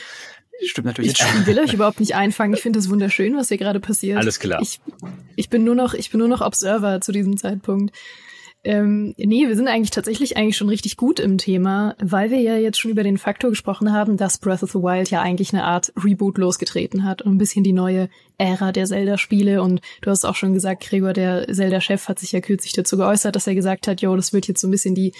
Stimmt natürlich. Ich will euch überhaupt nicht einfangen. Ich finde es wunderschön, was hier gerade passiert. Alles klar. Ich, ich bin nur noch, ich bin nur noch Observer zu diesem Zeitpunkt. Ähm, nee, wir sind eigentlich tatsächlich eigentlich schon richtig gut im Thema, weil wir ja jetzt schon über den Faktor gesprochen haben, dass Breath of the Wild ja eigentlich eine Art Reboot losgetreten hat und ein bisschen die neue Ära der Zelda-Spiele. Und du hast auch schon gesagt, Gregor, der Zelda-Chef, hat sich ja kürzlich dazu geäußert, dass er gesagt hat, jo, das wird jetzt so ein bisschen die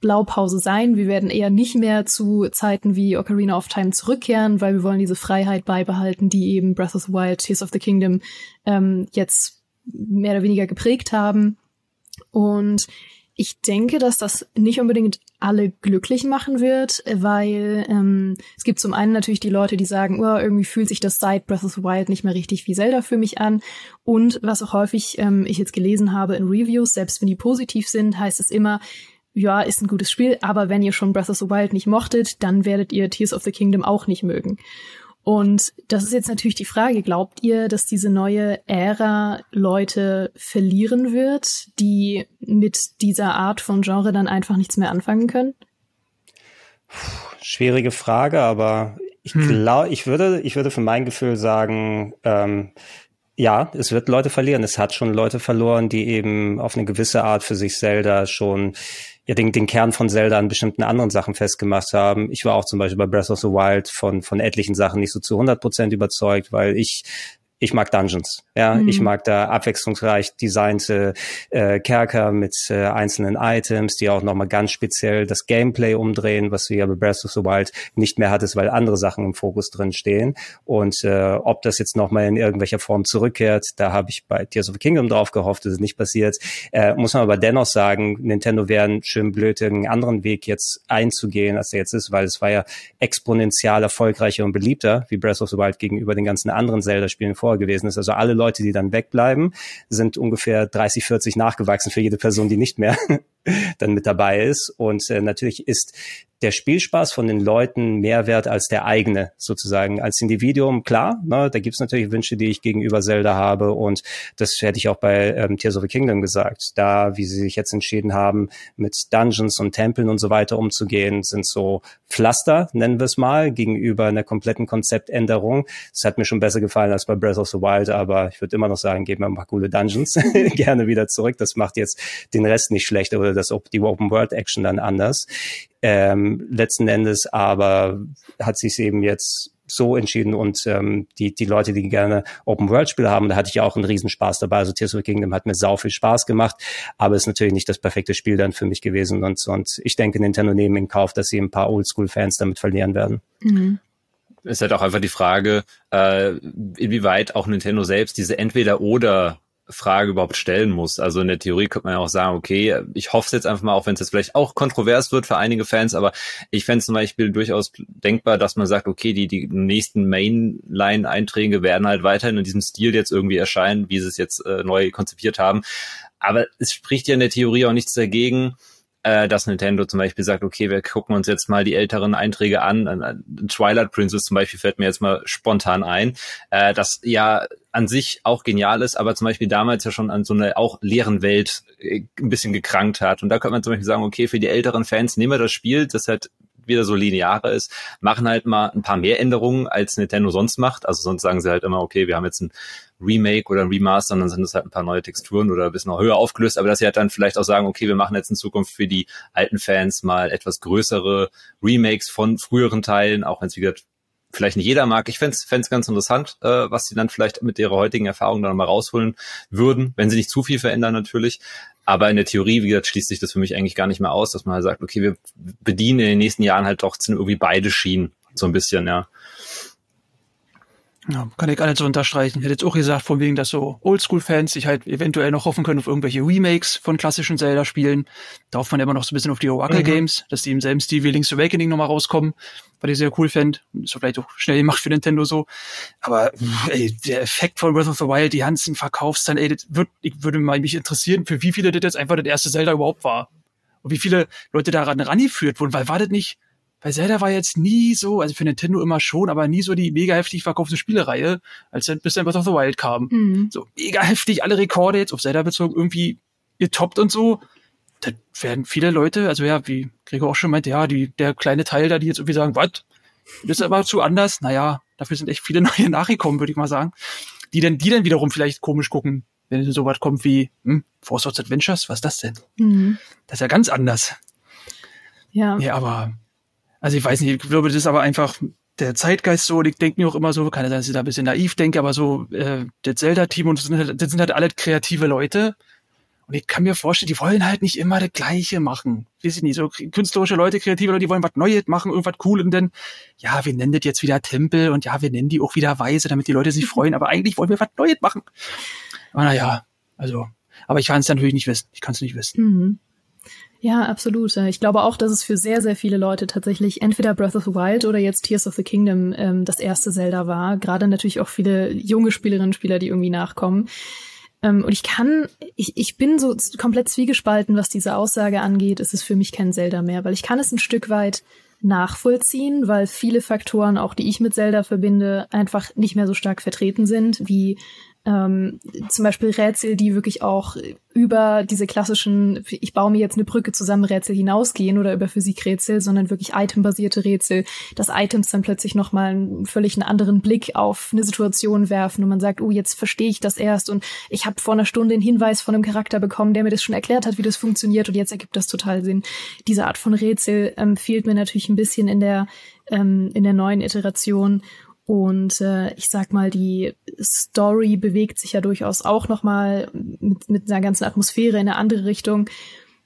Blaupause sein. Wir werden eher nicht mehr zu Zeiten wie Ocarina of Time zurückkehren, weil wir wollen diese Freiheit beibehalten, die eben Breath of the Wild, Tears of the Kingdom ähm, jetzt mehr oder weniger geprägt haben. Und ich denke, dass das nicht unbedingt alle glücklich machen wird, weil ähm, es gibt zum einen natürlich die Leute, die sagen, oh, irgendwie fühlt sich das seit Breath of the Wild nicht mehr richtig wie Zelda für mich an. Und was auch häufig ähm, ich jetzt gelesen habe in Reviews, selbst wenn die positiv sind, heißt es immer, ja, ist ein gutes Spiel, aber wenn ihr schon Breath of the Wild nicht mochtet, dann werdet ihr Tears of the Kingdom auch nicht mögen. Und das ist jetzt natürlich die Frage, glaubt ihr, dass diese neue Ära Leute verlieren wird, die mit dieser Art von Genre dann einfach nichts mehr anfangen können? Schwierige Frage, aber ich hm. glaube, ich würde, ich würde für mein Gefühl sagen, ähm, ja, es wird Leute verlieren. Es hat schon Leute verloren, die eben auf eine gewisse Art für sich Zelda schon ja den, den Kern von Zelda an bestimmten anderen Sachen festgemacht haben. Ich war auch zum Beispiel bei Breath of the Wild von, von etlichen Sachen nicht so zu 100 Prozent überzeugt, weil ich ich mag Dungeons. Ja, mhm. ich mag da abwechslungsreich designte äh, Kerker mit äh, einzelnen Items, die auch nochmal ganz speziell das Gameplay umdrehen, was du ja bei Breath of the Wild nicht mehr hattest, weil andere Sachen im Fokus drin stehen. Und äh, ob das jetzt nochmal in irgendwelcher Form zurückkehrt, da habe ich bei Tears of the Kingdom drauf gehofft, das ist nicht passiert. Äh, muss man aber dennoch sagen, Nintendo wären schön blöd, einen anderen Weg jetzt einzugehen, als der jetzt ist, weil es war ja exponentiell erfolgreicher und beliebter, wie Breath of the Wild gegenüber den ganzen anderen Zelda-Spielen vorher gewesen ist. Also alle Leute, die dann wegbleiben, sind ungefähr 30, 40 nachgewachsen für jede Person, die nicht mehr dann mit dabei ist. Und äh, natürlich ist der Spielspaß von den Leuten mehr wert als der eigene sozusagen als Individuum. Klar, ne, da gibt's natürlich Wünsche, die ich gegenüber Zelda habe und das hätte ich auch bei ähm, Tears of the Kingdom gesagt. Da, wie sie sich jetzt entschieden haben, mit Dungeons und Tempeln und so weiter umzugehen, sind so Pflaster, nennen wir es mal, gegenüber einer kompletten Konzeptänderung. Das hat mir schon besser gefallen als bei Breath of the Wild, aber ich würde immer noch sagen, geben wir mal coole Dungeons gerne wieder zurück. Das macht jetzt den Rest nicht schlechter oder das die Open World Action dann anders. Ähm, letzten Endes aber hat sich eben jetzt so entschieden und ähm, die, die Leute, die gerne Open-World-Spiele haben, da hatte ich auch einen Riesenspaß dabei. Also Tears of the Kingdom hat mir sau viel Spaß gemacht, aber ist natürlich nicht das perfekte Spiel dann für mich gewesen und, und ich denke, Nintendo nehmen in Kauf, dass sie ein paar Oldschool-Fans damit verlieren werden. Mhm ist halt auch einfach die Frage, äh, inwieweit auch Nintendo selbst diese Entweder-Oder Frage überhaupt stellen muss. Also in der Theorie könnte man ja auch sagen, okay, ich hoffe es jetzt einfach mal, auch wenn es jetzt vielleicht auch kontrovers wird für einige Fans, aber ich fände es zum Beispiel durchaus denkbar, dass man sagt, okay, die, die nächsten Mainline-Einträge werden halt weiterhin in diesem Stil jetzt irgendwie erscheinen, wie sie es jetzt äh, neu konzipiert haben. Aber es spricht ja in der Theorie auch nichts dagegen, äh, dass Nintendo zum Beispiel sagt, okay, wir gucken uns jetzt mal die älteren Einträge an. Twilight Princess zum Beispiel fällt mir jetzt mal spontan ein, äh, das ja an sich auch genial ist, aber zum Beispiel damals ja schon an so eine auch leeren Welt äh, ein bisschen gekrankt hat. Und da könnte man zum Beispiel sagen, okay, für die älteren Fans nehmen wir das Spiel, das halt wieder so linearer ist, machen halt mal ein paar mehr Änderungen, als Nintendo sonst macht. Also sonst sagen sie halt immer, okay, wir haben jetzt ein Remake oder ein Remaster und dann sind es halt ein paar neue Texturen oder ein bisschen noch höher aufgelöst, aber dass sie halt dann vielleicht auch sagen, okay, wir machen jetzt in Zukunft für die alten Fans mal etwas größere Remakes von früheren Teilen, auch wenn es wieder vielleicht nicht jeder mag. Ich fände es ganz interessant, äh, was sie dann vielleicht mit ihrer heutigen Erfahrung dann mal rausholen würden, wenn sie nicht zu viel verändern natürlich. Aber in der Theorie, wie gesagt, schließt sich das für mich eigentlich gar nicht mehr aus, dass man halt sagt, okay, wir bedienen in den nächsten Jahren halt doch irgendwie beide Schienen so ein bisschen, ja. Ja, kann ich alles so unterstreichen. Ich hätte jetzt auch gesagt, von wegen, dass so Oldschool-Fans sich halt eventuell noch hoffen können auf irgendwelche Remakes von klassischen Zelda-Spielen. Da hofft man immer noch so ein bisschen auf die Oracle-Games, mhm. dass die im selben Stil wie Link's Awakening nochmal rauskommen, weil ich sehr cool fände. Ist so vielleicht auch schnell gemacht für Nintendo so. Aber ey, der Effekt von Breath of the Wild, die ganzen Verkaufszahlen, ey, das wird, ich würde mal mich interessieren, für wie viele das jetzt einfach das erste Zelda überhaupt war. Und wie viele Leute daran rangeführt wurden, weil war das nicht weil Zelda war jetzt nie so, also für Nintendo immer schon, aber nie so die mega heftig verkaufte Spielereihe, als dann bis dann Breath of the Wild kam. Mhm. So mega heftig, alle Rekorde jetzt auf Zelda bezogen irgendwie getoppt und so. Da werden viele Leute, also ja, wie Gregor auch schon meinte, ja, die, der kleine Teil da, die jetzt irgendwie sagen, was? Das ist aber zu anders. Naja, dafür sind echt viele neue nachgekommen, würde ich mal sagen. Die dann, die dann wiederum vielleicht komisch gucken, wenn so was kommt wie, hm, Force Adventures, was ist das denn? Mhm. Das ist ja ganz anders. Ja. Ja, aber also ich weiß nicht, ich glaube, das ist aber einfach der Zeitgeist so, und ich denke mir auch immer so, kann sein, dass ich da ein bisschen naiv denke, aber so, äh, das Zelda-Team und das sind, halt, das sind halt alle kreative Leute. Und ich kann mir vorstellen, die wollen halt nicht immer das Gleiche machen. Weiß ich nicht, so künstlerische Leute, kreative Leute, die wollen was Neues machen, irgendwas cool und dann, ja, wir nennen das jetzt wieder Tempel und ja, wir nennen die auch wieder Weise, damit die Leute sich freuen, aber eigentlich wollen wir was Neues machen. Aber naja, also, Aber ich kann es natürlich nicht wissen. Ich kann es nicht wissen. Mhm. Ja, absolut. Ich glaube auch, dass es für sehr, sehr viele Leute tatsächlich entweder Breath of the Wild oder jetzt Tears of the Kingdom ähm, das erste Zelda war. Gerade natürlich auch viele junge Spielerinnen und Spieler, die irgendwie nachkommen. Ähm, und ich kann, ich, ich bin so komplett zwiegespalten, was diese Aussage angeht. Es ist für mich kein Zelda mehr, weil ich kann es ein Stück weit nachvollziehen, weil viele Faktoren, auch die ich mit Zelda verbinde, einfach nicht mehr so stark vertreten sind, wie ähm, zum Beispiel Rätsel, die wirklich auch über diese klassischen, ich baue mir jetzt eine Brücke zusammen Rätsel hinausgehen oder über Physikrätsel, sondern wirklich itembasierte Rätsel, dass Items dann plötzlich nochmal einen völlig einen anderen Blick auf eine Situation werfen und man sagt, oh, jetzt verstehe ich das erst und ich habe vor einer Stunde einen Hinweis von einem Charakter bekommen, der mir das schon erklärt hat, wie das funktioniert und jetzt ergibt das total Sinn. Diese Art von Rätsel ähm, fehlt mir natürlich ein bisschen in der ähm, in der neuen Iteration und äh, ich sag mal, die Story bewegt sich ja durchaus auch nochmal mit, mit einer ganzen Atmosphäre in eine andere Richtung.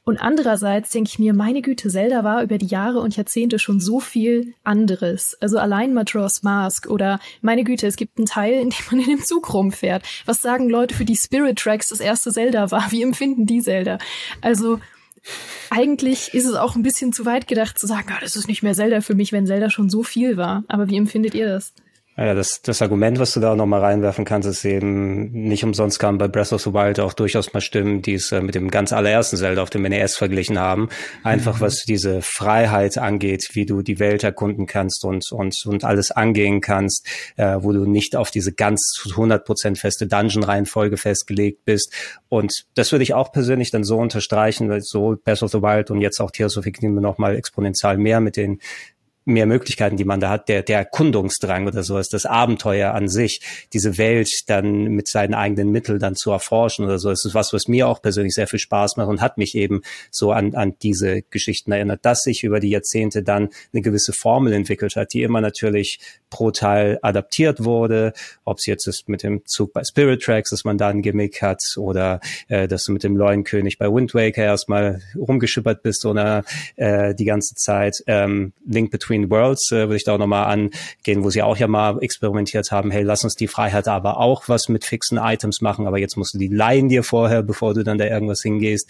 Und andererseits denke ich mir, meine Güte, Zelda war über die Jahre und Jahrzehnte schon so viel anderes. Also allein Majora's Mask oder meine Güte, es gibt einen Teil, in dem man in dem Zug rumfährt. Was sagen Leute für die Spirit Tracks das erste Zelda war? Wie empfinden die Zelda? Also eigentlich ist es auch ein bisschen zu weit gedacht zu sagen, ah, das ist nicht mehr Zelda für mich, wenn Zelda schon so viel war. Aber wie empfindet ihr das? Ja, das, das Argument, was du da noch mal reinwerfen kannst, ist eben, nicht umsonst kam bei Breath of the Wild auch durchaus mal Stimmen, die es äh, mit dem ganz allerersten Zelda auf dem NES verglichen haben. Einfach mhm. was diese Freiheit angeht, wie du die Welt erkunden kannst und, und, und alles angehen kannst, äh, wo du nicht auf diese ganz 100% feste Dungeon-Reihenfolge festgelegt bist. Und das würde ich auch persönlich dann so unterstreichen, weil so Breath of the Wild und jetzt auch Tears of the Kingdom noch mal exponentiell mehr mit den mehr Möglichkeiten, die man da hat, der, der Erkundungsdrang oder sowas, das Abenteuer an sich, diese Welt dann mit seinen eigenen Mitteln dann zu erforschen oder so, das ist was, was mir auch persönlich sehr viel Spaß macht und hat mich eben so an, an diese Geschichten erinnert, dass sich über die Jahrzehnte dann eine gewisse Formel entwickelt hat, die immer natürlich pro Teil adaptiert wurde, ob es jetzt ist mit dem Zug bei Spirit Tracks, dass man da ein Gimmick hat oder äh, dass du mit dem Leuenkönig bei Wind Waker erstmal rumgeschippert bist oder äh, die ganze Zeit ähm, Link Between Between Worlds äh, würde ich da auch nochmal angehen, wo sie auch ja mal experimentiert haben, hey, lass uns die Freiheit aber auch was mit fixen Items machen, aber jetzt musst du die leihen dir vorher, bevor du dann da irgendwas hingehst.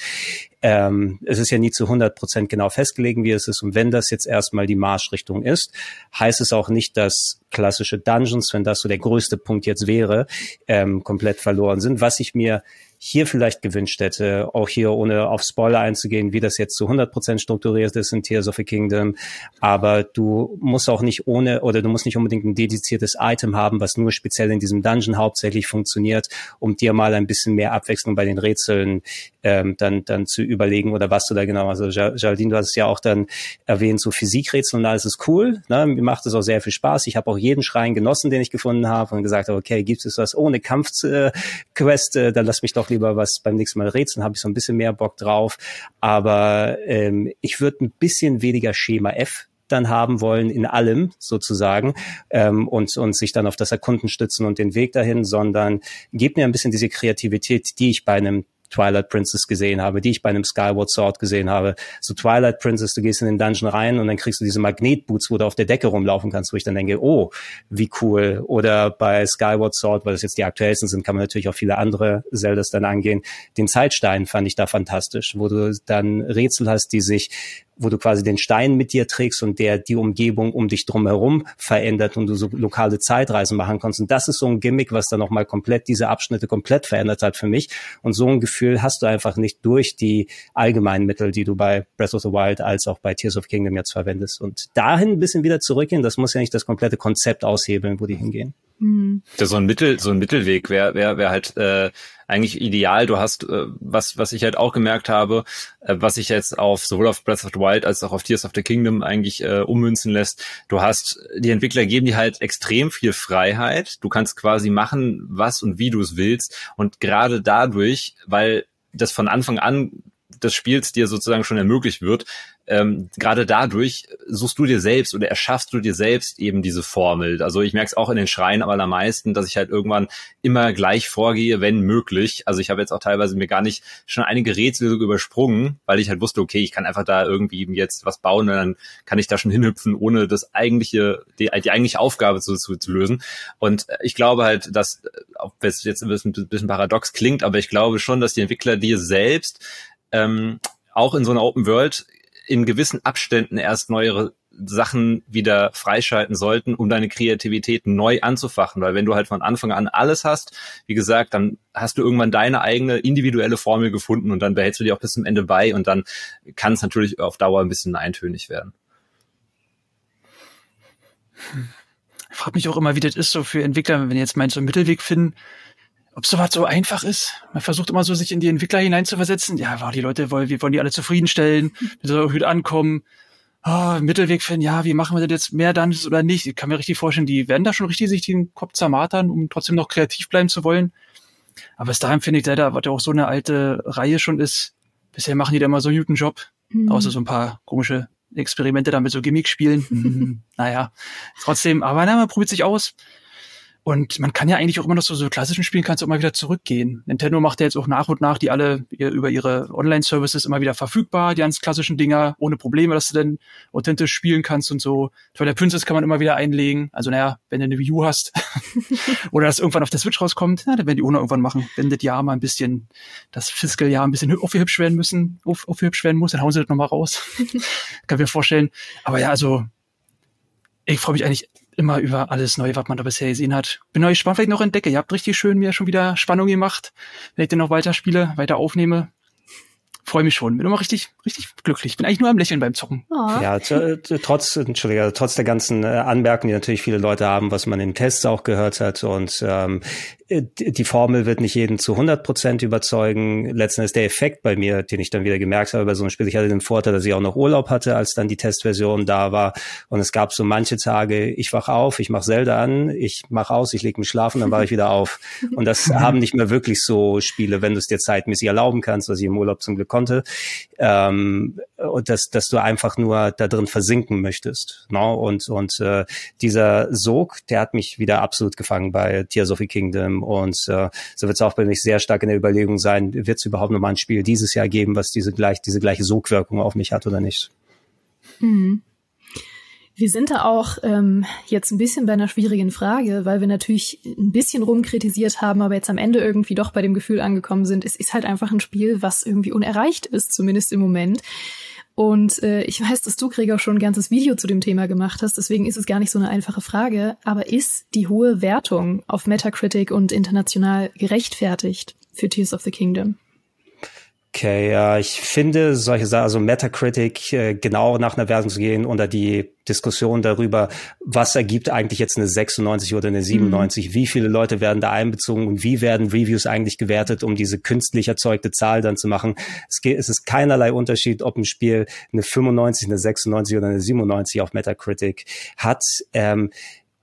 Ähm, es ist ja nie zu 100 Prozent genau festgelegen, wie es ist. Und wenn das jetzt erstmal die Marschrichtung ist, heißt es auch nicht, dass klassische Dungeons, wenn das so der größte Punkt jetzt wäre, ähm, komplett verloren sind. Was ich mir hier vielleicht gewünscht hätte, auch hier ohne auf Spoiler einzugehen, wie das jetzt zu 100 Prozent strukturiert ist in Tears of the Kingdom. Aber du musst auch nicht ohne oder du musst nicht unbedingt ein dediziertes Item haben, was nur speziell in diesem Dungeon hauptsächlich funktioniert, um dir mal ein bisschen mehr Abwechslung bei den Rätseln ähm, dann, dann zu überlegen oder was du da genau, also Jardine, du hast es ja auch dann erwähnt, so Physikrätsel und alles ist cool, ne? mir macht es auch sehr viel Spaß. Ich habe auch jeden Schrein genossen, den ich gefunden habe und gesagt okay, gibt es was ohne Kampfquest, äh, dann lass mich doch lieber was beim nächsten Mal rätseln, habe ich so ein bisschen mehr Bock drauf. Aber ähm, ich würde ein bisschen weniger Schema F dann haben wollen in allem sozusagen ähm, und, und sich dann auf das Erkunden stützen und den Weg dahin, sondern gebt mir ein bisschen diese Kreativität, die ich bei einem Twilight Princess gesehen habe, die ich bei einem Skyward Sword gesehen habe. So Twilight Princess, du gehst in den Dungeon rein und dann kriegst du diese Magnetboots, wo du auf der Decke rumlaufen kannst, wo ich dann denke, oh, wie cool. Oder bei Skyward Sword, weil das jetzt die aktuellsten sind, kann man natürlich auch viele andere Zeldas dann angehen. Den Zeitstein fand ich da fantastisch, wo du dann Rätsel hast, die sich wo du quasi den Stein mit dir trägst und der die Umgebung um dich drumherum verändert und du so lokale Zeitreisen machen kannst. Und das ist so ein Gimmick, was dann nochmal komplett diese Abschnitte komplett verändert hat für mich. Und so ein Gefühl hast du einfach nicht durch die allgemeinen Mittel, die du bei Breath of the Wild als auch bei Tears of Kingdom jetzt verwendest. Und dahin ein bisschen wieder zurückgehen, das muss ja nicht das komplette Konzept aushebeln, wo die hingehen. Mhm. so ein Mittel, so ein Mittelweg wäre wär, wär halt äh, eigentlich ideal. Du hast, äh, was, was ich halt auch gemerkt habe, äh, was sich jetzt auf sowohl auf Breath of the Wild als auch auf Tears of the Kingdom eigentlich äh, ummünzen lässt. Du hast, die Entwickler geben dir halt extrem viel Freiheit. Du kannst quasi machen, was und wie du es willst. Und gerade dadurch, weil das von Anfang an des Spiels dir sozusagen schon ermöglicht wird, ähm, gerade dadurch suchst du dir selbst oder erschaffst du dir selbst eben diese Formel. Also ich merke es auch in den Schreien am allermeisten, dass ich halt irgendwann immer gleich vorgehe, wenn möglich. Also ich habe jetzt auch teilweise mir gar nicht schon einige Rätsel übersprungen, weil ich halt wusste, okay, ich kann einfach da irgendwie jetzt was bauen und dann kann ich da schon hinhüpfen, ohne das eigentliche, die, die eigentliche Aufgabe zu, zu, zu lösen. Und ich glaube halt, dass, wenn es jetzt ein bisschen, ein bisschen paradox klingt, aber ich glaube schon, dass die Entwickler dir selbst ähm, auch in so einer Open World in gewissen Abständen erst neuere Sachen wieder freischalten sollten, um deine Kreativität neu anzufachen. Weil wenn du halt von Anfang an alles hast, wie gesagt, dann hast du irgendwann deine eigene individuelle Formel gefunden und dann behältst du die auch bis zum Ende bei und dann kann es natürlich auf Dauer ein bisschen eintönig werden. Ich frage mich auch immer, wie das ist so für Entwickler, wenn jetzt meinst, so einen Mittelweg finden, ob sowas so einfach ist. Man versucht immer so, sich in die Entwickler hineinzuversetzen. Ja, wow, die Leute wollen, wir wollen die alle zufriedenstellen, wir sollen gut ankommen. Oh, Mittelweg finden, ja, wie machen wir das jetzt mehr dann oder nicht? Ich kann mir richtig vorstellen, die werden da schon richtig sich den Kopf zermatern, um trotzdem noch kreativ bleiben zu wollen. Aber bis dahin finde ich leider, was ja auch so eine alte Reihe schon ist, bisher machen die da immer so einen guten Job. Mhm. Außer so ein paar komische Experimente da mit so Gimmick spielen. Mhm. naja, trotzdem, aber na, man probiert sich aus. Und man kann ja eigentlich auch immer noch so, so klassischen Spielen kannst du immer wieder zurückgehen. Nintendo macht ja jetzt auch nach und nach die alle über ihre Online-Services immer wieder verfügbar, die ganz klassischen Dinger, ohne Probleme, dass du dann authentisch spielen kannst und so. der Princess kann man immer wieder einlegen. Also naja, wenn du eine Wii U hast oder das irgendwann auf der Switch rauskommt, na, dann werden die ohne irgendwann machen. Wenn das Jahr mal ein bisschen, das Fiscal-Jahr ein bisschen aufgehübscht werden müssen, auf, aufgehübscht werden muss, dann hauen sie das nochmal raus. kann mir vorstellen. Aber ja, also ich freue mich eigentlich immer über alles Neue, was man da bisher gesehen hat. Bin euch gespannt, vielleicht noch entdecke. Ihr habt richtig schön mir schon wieder Spannung gemacht, wenn ich den noch weiter spiele, weiter aufnehme freue mich schon. Bin immer richtig, richtig glücklich. Bin eigentlich nur am Lächeln beim Zocken. Oh. Ja, trotz, Entschuldige, trotz der ganzen äh, Anmerkungen, die natürlich viele Leute haben, was man in Tests auch gehört hat. Und ähm, die Formel wird nicht jeden zu 100 Prozent überzeugen. Letzten ist der Effekt bei mir, den ich dann wieder gemerkt habe bei so einem Spiel. Ich hatte den Vorteil, dass ich auch noch Urlaub hatte, als dann die Testversion da war. Und es gab so manche Tage, ich wach auf, ich mache Zelda an, ich mache aus, ich lege mich schlafen, dann war ich wieder auf. Und das haben nicht mehr wirklich so Spiele, wenn du es dir zeitmäßig erlauben kannst, was ich im Urlaub zum Glück konnte, ähm, dass, dass du einfach nur da drin versinken möchtest. No? Ne? Und, und äh, dieser Sog, der hat mich wieder absolut gefangen bei Tears of the Kingdom. Und äh, so wird es auch bei mir sehr stark in der Überlegung sein, wird es überhaupt noch mal ein Spiel dieses Jahr geben, was diese, gleich, diese gleiche Sogwirkung auf mich hat oder nicht. Mhm. Wir sind da auch ähm, jetzt ein bisschen bei einer schwierigen Frage, weil wir natürlich ein bisschen rumkritisiert haben, aber jetzt am Ende irgendwie doch bei dem Gefühl angekommen sind, es ist halt einfach ein Spiel, was irgendwie unerreicht ist, zumindest im Moment. Und äh, ich weiß, dass du, Gregor, schon ein ganzes Video zu dem Thema gemacht hast, deswegen ist es gar nicht so eine einfache Frage. Aber ist die hohe Wertung auf Metacritic und international gerechtfertigt für Tears of the Kingdom? Okay, ja, ich finde solche Sachen, also Metacritic, äh, genau nach einer Wertung zu gehen oder die Diskussion darüber, was ergibt eigentlich jetzt eine 96 oder eine 97, mhm. wie viele Leute werden da einbezogen und wie werden Reviews eigentlich gewertet, um diese künstlich erzeugte Zahl dann zu machen. Es, geht, es ist keinerlei Unterschied, ob ein Spiel eine 95, eine 96 oder eine 97 auf Metacritic hat. Ähm,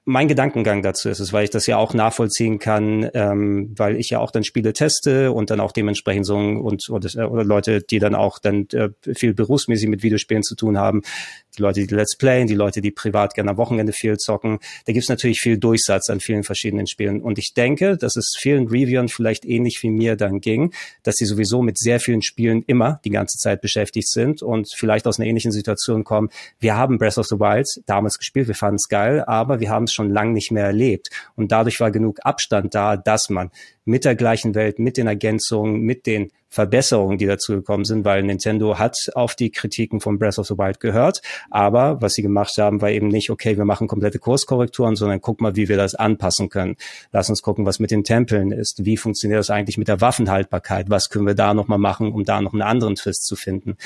mein Gedankengang dazu ist es, weil ich das ja auch nachvollziehen kann, ähm, weil ich ja auch dann Spiele teste und dann auch dementsprechend so und, und oder Leute, die dann auch dann äh, viel berufsmäßig mit Videospielen zu tun haben, die Leute, die Let's Playen, die Leute, die privat gerne am Wochenende viel zocken. Da gibt's natürlich viel Durchsatz an vielen verschiedenen Spielen. Und ich denke, dass es vielen Reviewern vielleicht ähnlich wie mir dann ging, dass sie sowieso mit sehr vielen Spielen immer die ganze Zeit beschäftigt sind und vielleicht aus einer ähnlichen Situation kommen. Wir haben Breath of the Wild damals gespielt, wir fanden es geil, aber wir haben es schon lang nicht mehr erlebt. Und dadurch war genug Abstand da, dass man mit der gleichen Welt, mit den Ergänzungen, mit den Verbesserungen, die dazu gekommen sind, weil Nintendo hat auf die Kritiken von Breath of the Wild gehört. Aber was sie gemacht haben, war eben nicht, okay, wir machen komplette Kurskorrekturen, sondern guck mal, wie wir das anpassen können. Lass uns gucken, was mit den Tempeln ist. Wie funktioniert das eigentlich mit der Waffenhaltbarkeit? Was können wir da nochmal machen, um da noch einen anderen Twist zu finden?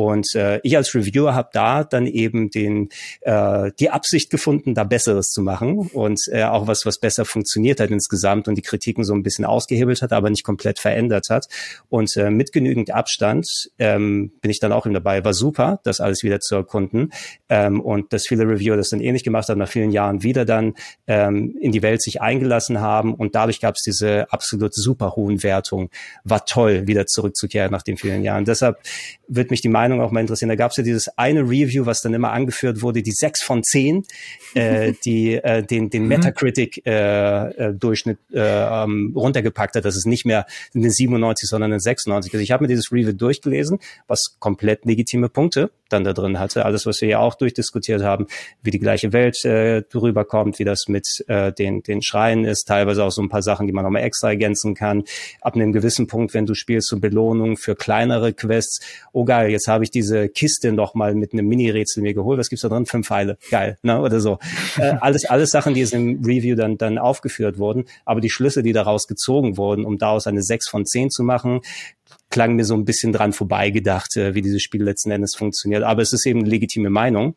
Und äh, ich als Reviewer habe da dann eben den äh, die Absicht gefunden, da Besseres zu machen und äh, auch was was besser funktioniert hat insgesamt und die Kritiken so ein bisschen ausgehebelt hat, aber nicht komplett verändert hat. Und äh, mit genügend Abstand ähm, bin ich dann auch eben dabei. War super, das alles wieder zu erkunden ähm, und dass viele Reviewer das dann ähnlich gemacht haben, nach vielen Jahren wieder dann ähm, in die Welt sich eingelassen haben und dadurch gab es diese absolut super hohen Wertungen. War toll, wieder zurückzukehren nach den vielen Jahren. Deshalb wird mich die Meinung Meinung auch mal interessieren. Da gab es ja dieses eine Review, was dann immer angeführt wurde, die sechs von zehn, äh, die äh, den, den mhm. Metacritic-Durchschnitt äh, äh, ähm, runtergepackt hat. Das ist nicht mehr eine 97, sondern eine 96. Also ich habe mir dieses Review durchgelesen, was komplett legitime Punkte dann da drin hatte. Alles, was wir ja auch durchdiskutiert haben, wie die gleiche Welt äh, rüberkommt, wie das mit äh, den, den Schreien ist, teilweise auch so ein paar Sachen, die man nochmal extra ergänzen kann. Ab einem gewissen Punkt, wenn du spielst, so Belohnung für kleinere Quests. Oh geil, jetzt habe ich diese Kiste noch mal mit einem Mini-Rätsel mir geholt. Was gibt's da drin? Fünf Pfeile. Geil, ne? Oder so. äh, alles, alles Sachen, die jetzt im Review dann, dann aufgeführt wurden. Aber die Schlüsse, die daraus gezogen wurden, um daraus eine 6 von 10 zu machen, klang mir so ein bisschen dran vorbeigedacht, äh, wie dieses Spiel letzten Endes funktioniert. Aber es ist eben eine legitime Meinung,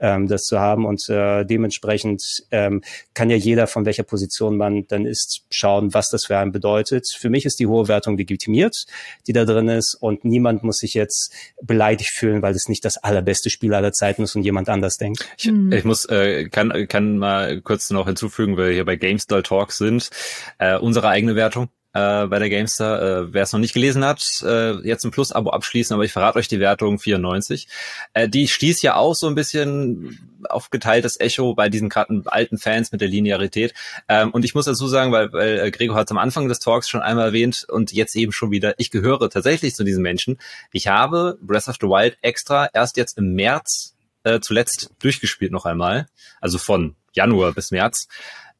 ähm, das zu haben und äh, dementsprechend ähm, kann ja jeder, von welcher Position man dann ist, schauen, was das für einen bedeutet. Für mich ist die hohe Wertung legitimiert, die da drin ist und niemand muss sich jetzt beleidigt fühlen, weil es nicht das allerbeste Spiel aller Zeiten ist und jemand anders denkt. Ich, mhm. ich muss, äh, kann, kann mal kurz noch hinzufügen, weil wir hier bei GameStyle Talk sind, äh, unsere eigene Wertung äh, bei der Gamestar. Äh, Wer es noch nicht gelesen hat, äh, jetzt ein Plus-Abo abschließen, aber ich verrate euch die Wertung 94. Äh, die stieß ja auch so ein bisschen auf geteiltes Echo bei diesen gerade alten Fans mit der Linearität. Ähm, und ich muss dazu sagen, weil, weil äh, Gregor hat es am Anfang des Talks schon einmal erwähnt und jetzt eben schon wieder, ich gehöre tatsächlich zu diesen Menschen. Ich habe Breath of the Wild extra erst jetzt im März äh, zuletzt durchgespielt noch einmal, also von Januar bis März.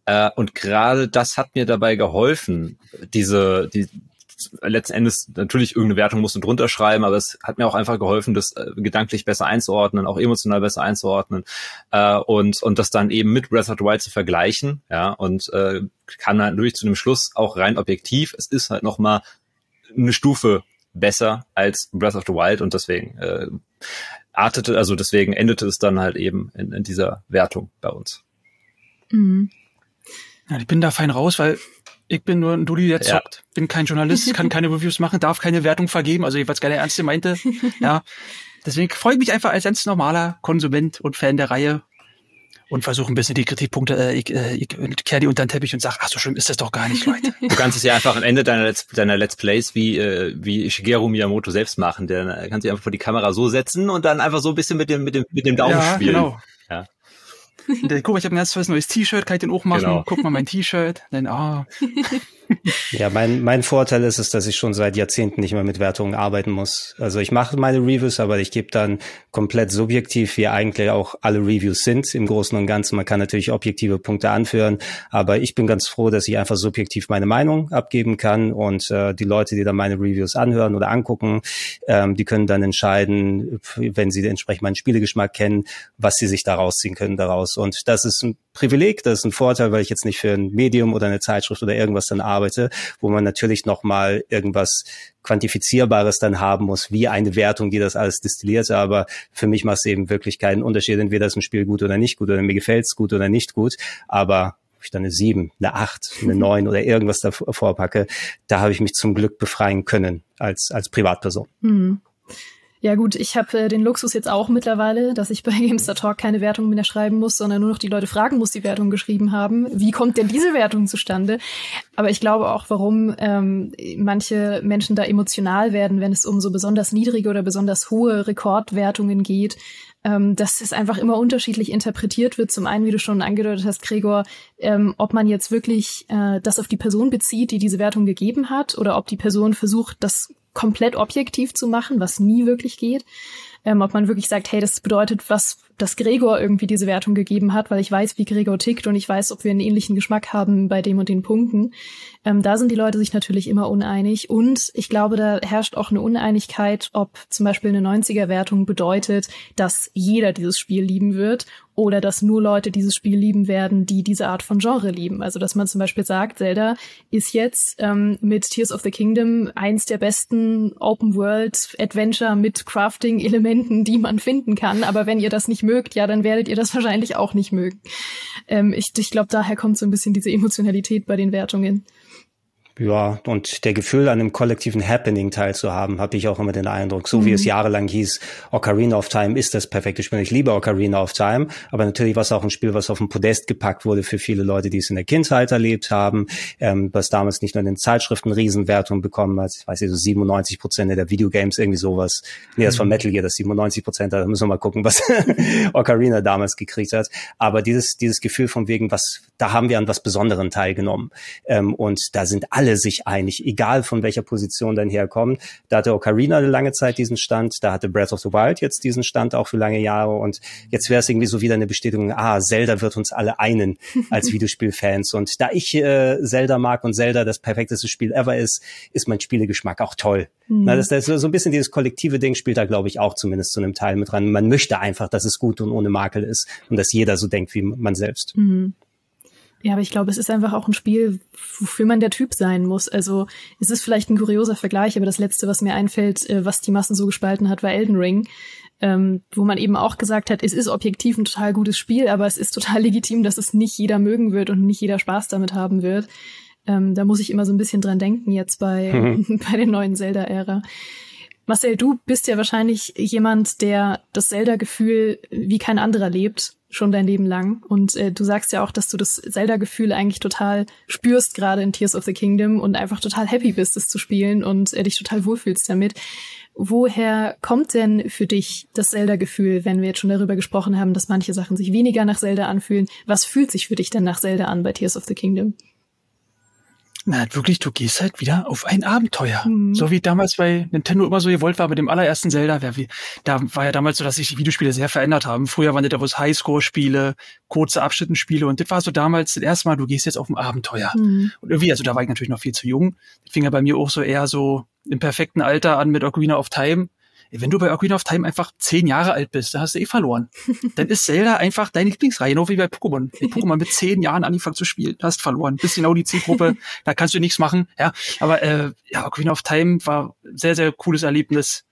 Äh, und gerade das hat mir dabei geholfen, diese, die, letzten Endes natürlich irgendeine Wertung musst du drunter schreiben, aber es hat mir auch einfach geholfen, das äh, gedanklich besser einzuordnen, auch emotional besser einzuordnen äh, und und das dann eben mit Breath of the Wild zu vergleichen, ja und äh, kann halt natürlich zu dem Schluss auch rein objektiv, es ist halt noch mal eine Stufe besser als Breath of the Wild und deswegen äh, artete, also deswegen endete es dann halt eben in, in dieser Wertung bei uns. Mhm. Ja, ich bin da fein raus, weil ich bin nur ein Dulli, der zockt. Ja. Bin kein Journalist, kann keine Reviews machen, darf keine Wertung vergeben. Also jeweils gerne Ernste meinte. ja. Deswegen freue ich mich einfach als ganz normaler Konsument und Fan der Reihe und versuche ein bisschen die Kritikpunkte, äh, ich, äh, ich kehre die unter den Teppich und sag, ach so schlimm ist das doch gar nicht, Leute. Du kannst es ja einfach am Ende deiner Let's, deiner Let's Plays wie, äh, wie Shigeru Miyamoto selbst machen. Der kann sich einfach vor die Kamera so setzen und dann einfach so ein bisschen mit dem, mit dem, mit dem Daumen ja, spielen. Genau. Ja. Guck mal, ich habe ein ganz tolles neues T-Shirt, kann ich den auch machen? Genau. Guck mal mein T-Shirt. Dann, ah. Ja, mein, mein Vorteil ist es, dass ich schon seit Jahrzehnten nicht mehr mit Wertungen arbeiten muss. Also ich mache meine Reviews, aber ich gebe dann komplett subjektiv, wie eigentlich auch alle Reviews sind im Großen und Ganzen. Man kann natürlich objektive Punkte anführen, aber ich bin ganz froh, dass ich einfach subjektiv meine Meinung abgeben kann und äh, die Leute, die dann meine Reviews anhören oder angucken, ähm, die können dann entscheiden, wenn sie entsprechend meinen Spielegeschmack kennen, was sie sich daraus ziehen können daraus. Und das ist ein Privileg, das ist ein Vorteil, weil ich jetzt nicht für ein Medium oder eine Zeitschrift oder irgendwas dann arbeite, wo man natürlich nochmal irgendwas Quantifizierbares dann haben muss, wie eine Wertung, die das alles destilliert. Aber für mich macht es eben wirklich keinen Unterschied, entweder ist ein Spiel gut oder nicht gut oder mir gefällt es gut oder nicht gut. Aber ich dann eine sieben, eine acht, eine neun oder irgendwas davor packe, da habe ich mich zum Glück befreien können als, als Privatperson. Mhm. Ja gut, ich habe äh, den Luxus jetzt auch mittlerweile, dass ich bei Gamester Talk keine Wertung mehr schreiben muss, sondern nur noch die Leute fragen muss, die Wertung geschrieben haben. Wie kommt denn diese Wertung zustande? Aber ich glaube auch, warum ähm, manche Menschen da emotional werden, wenn es um so besonders niedrige oder besonders hohe Rekordwertungen geht, ähm, dass es einfach immer unterschiedlich interpretiert wird. Zum einen, wie du schon angedeutet hast, Gregor, ähm, ob man jetzt wirklich äh, das auf die Person bezieht, die diese Wertung gegeben hat, oder ob die Person versucht, das komplett objektiv zu machen, was nie wirklich geht. Ähm, ob man wirklich sagt, hey, das bedeutet was, dass Gregor irgendwie diese Wertung gegeben hat, weil ich weiß, wie Gregor tickt und ich weiß, ob wir einen ähnlichen Geschmack haben bei dem und den Punkten. Ähm, da sind die Leute sich natürlich immer uneinig. Und ich glaube, da herrscht auch eine Uneinigkeit, ob zum Beispiel eine 90er-Wertung bedeutet, dass jeder dieses Spiel lieben wird oder dass nur Leute dieses Spiel lieben werden, die diese Art von Genre lieben. Also dass man zum Beispiel sagt, Zelda ist jetzt ähm, mit Tears of the Kingdom eins der besten Open World Adventure mit Crafting-Elementen, die man finden kann. Aber wenn ihr das nicht mögt, ja, dann werdet ihr das wahrscheinlich auch nicht mögen. Ähm, ich ich glaube, daher kommt so ein bisschen diese Emotionalität bei den Wertungen. Ja, und der Gefühl, an einem kollektiven Happening teilzuhaben, habe ich auch immer den Eindruck. So mhm. wie es mhm. jahrelang hieß, Ocarina of Time ist das perfekte Spiel. Ich liebe Ocarina of Time, aber natürlich war es auch ein Spiel, was auf den Podest gepackt wurde für viele Leute, die es in der Kindheit erlebt haben, ähm, was damals nicht nur in den Zeitschriften Riesenwertungen bekommen hat. Ich weiß nicht, so 97 Prozent der Videogames, irgendwie sowas. Nee, das mhm. von Metal Gear, das 97 Prozent, da müssen wir mal gucken, was Ocarina damals gekriegt hat. Aber dieses, dieses Gefühl von wegen, was, da haben wir an was Besonderen teilgenommen. Ähm, und da sind alle alle sich einig, egal von welcher Position dann herkommt. Da hatte Ocarina eine lange Zeit diesen Stand, da hatte Breath of the Wild jetzt diesen Stand auch für lange Jahre und jetzt wäre es irgendwie so wieder eine Bestätigung, ah, Zelda wird uns alle einen als Videospielfans und da ich äh, Zelda mag und Zelda das perfekteste Spiel ever ist, ist mein Spielegeschmack auch toll. Mhm. Na, das, das so ein bisschen dieses kollektive Ding spielt da, glaube ich, auch zumindest zu einem Teil mit dran. Man möchte einfach, dass es gut und ohne Makel ist und dass jeder so denkt wie man selbst. Mhm. Ja, aber ich glaube, es ist einfach auch ein Spiel, wofür man der Typ sein muss. Also es ist vielleicht ein kurioser Vergleich, aber das Letzte, was mir einfällt, äh, was die Massen so gespalten hat, war Elden Ring. Ähm, wo man eben auch gesagt hat, es ist objektiv ein total gutes Spiel, aber es ist total legitim, dass es nicht jeder mögen wird und nicht jeder Spaß damit haben wird. Ähm, da muss ich immer so ein bisschen dran denken jetzt bei, mhm. bei der neuen Zelda-Ära. Marcel, du bist ja wahrscheinlich jemand, der das Zelda-Gefühl wie kein anderer lebt schon dein Leben lang. Und äh, du sagst ja auch, dass du das Zelda-Gefühl eigentlich total spürst, gerade in Tears of the Kingdom und einfach total happy bist, es zu spielen und äh, dich total wohlfühlst damit. Woher kommt denn für dich das Zelda-Gefühl, wenn wir jetzt schon darüber gesprochen haben, dass manche Sachen sich weniger nach Zelda anfühlen? Was fühlt sich für dich denn nach Zelda an bei Tears of the Kingdom? Na, wirklich, du gehst halt wieder auf ein Abenteuer. Mhm. So wie damals bei Nintendo immer so gewollt war mit dem allerersten Zelda. Da war ja damals so, dass sich die Videospiele sehr verändert haben. Früher waren das ja bloß Highscore-Spiele, kurze Abschnittenspiele und das war so damals das erste Mal, du gehst jetzt auf ein Abenteuer. Mhm. Und irgendwie, also da war ich natürlich noch viel zu jung. Das fing ja bei mir auch so eher so im perfekten Alter an mit Ocarina of Time wenn du bei Ocarina of Time einfach zehn Jahre alt bist, dann hast du eh verloren. dann ist Zelda einfach deine Lieblingsreihe, genau wie bei Pokémon. Wenn Pokémon mit zehn Jahren angefangen zu spielen, hast verloren. Bist genau die Zielgruppe, da kannst du nichts machen. Ja, aber äh, ja, Ocarina of Time war sehr, sehr cooles Erlebnis.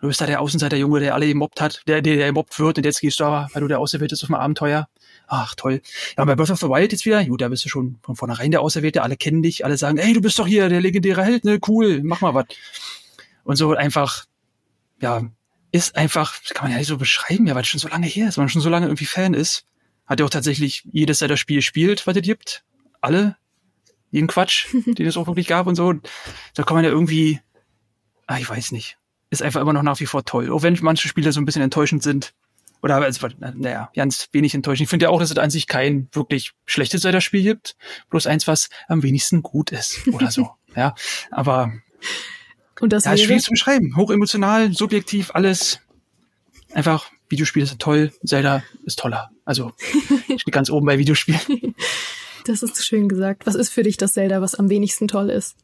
Du bist da der Außenseiter-Junge, der alle gemobbt hat, der, der, der gemobbt wird und jetzt gehst du aber, weil du der Auserwählte auf dem Abenteuer. Ach, toll. Ja, bei Breath of the Wild jetzt wieder, gut, da bist du schon von vornherein der Auserwählte, alle kennen dich, alle sagen, ey, du bist doch hier der legendäre Held, ne, cool, mach mal was. Und so einfach, ja, ist einfach, das kann man ja nicht so beschreiben, ja, weil es schon so lange her ist, weil man schon so lange irgendwie Fan ist. Hat ja auch tatsächlich jedes Seiter Spiel spielt, was es gibt. Alle. Jeden Quatsch, den es auch wirklich gab und so. Da kann man ja irgendwie, ah, ich weiß nicht. Ist einfach immer noch nach wie vor toll. Auch wenn manche Spiele so ein bisschen enttäuschend sind. Oder, also, naja, ganz wenig enttäuschend. Ich finde ja auch, dass es an sich kein wirklich schlechtes Zelda-Spiel gibt. Bloß eins, was am wenigsten gut ist. Oder so. ja. Aber und das ja, ist schwierig zu beschreiben. Hochemotional, subjektiv, alles. Einfach, Videospiele sind toll, Zelda ist toller. Also, ich stehe ganz oben bei Videospielen. Das ist schön gesagt. Was ist für dich das Zelda, was am wenigsten toll ist?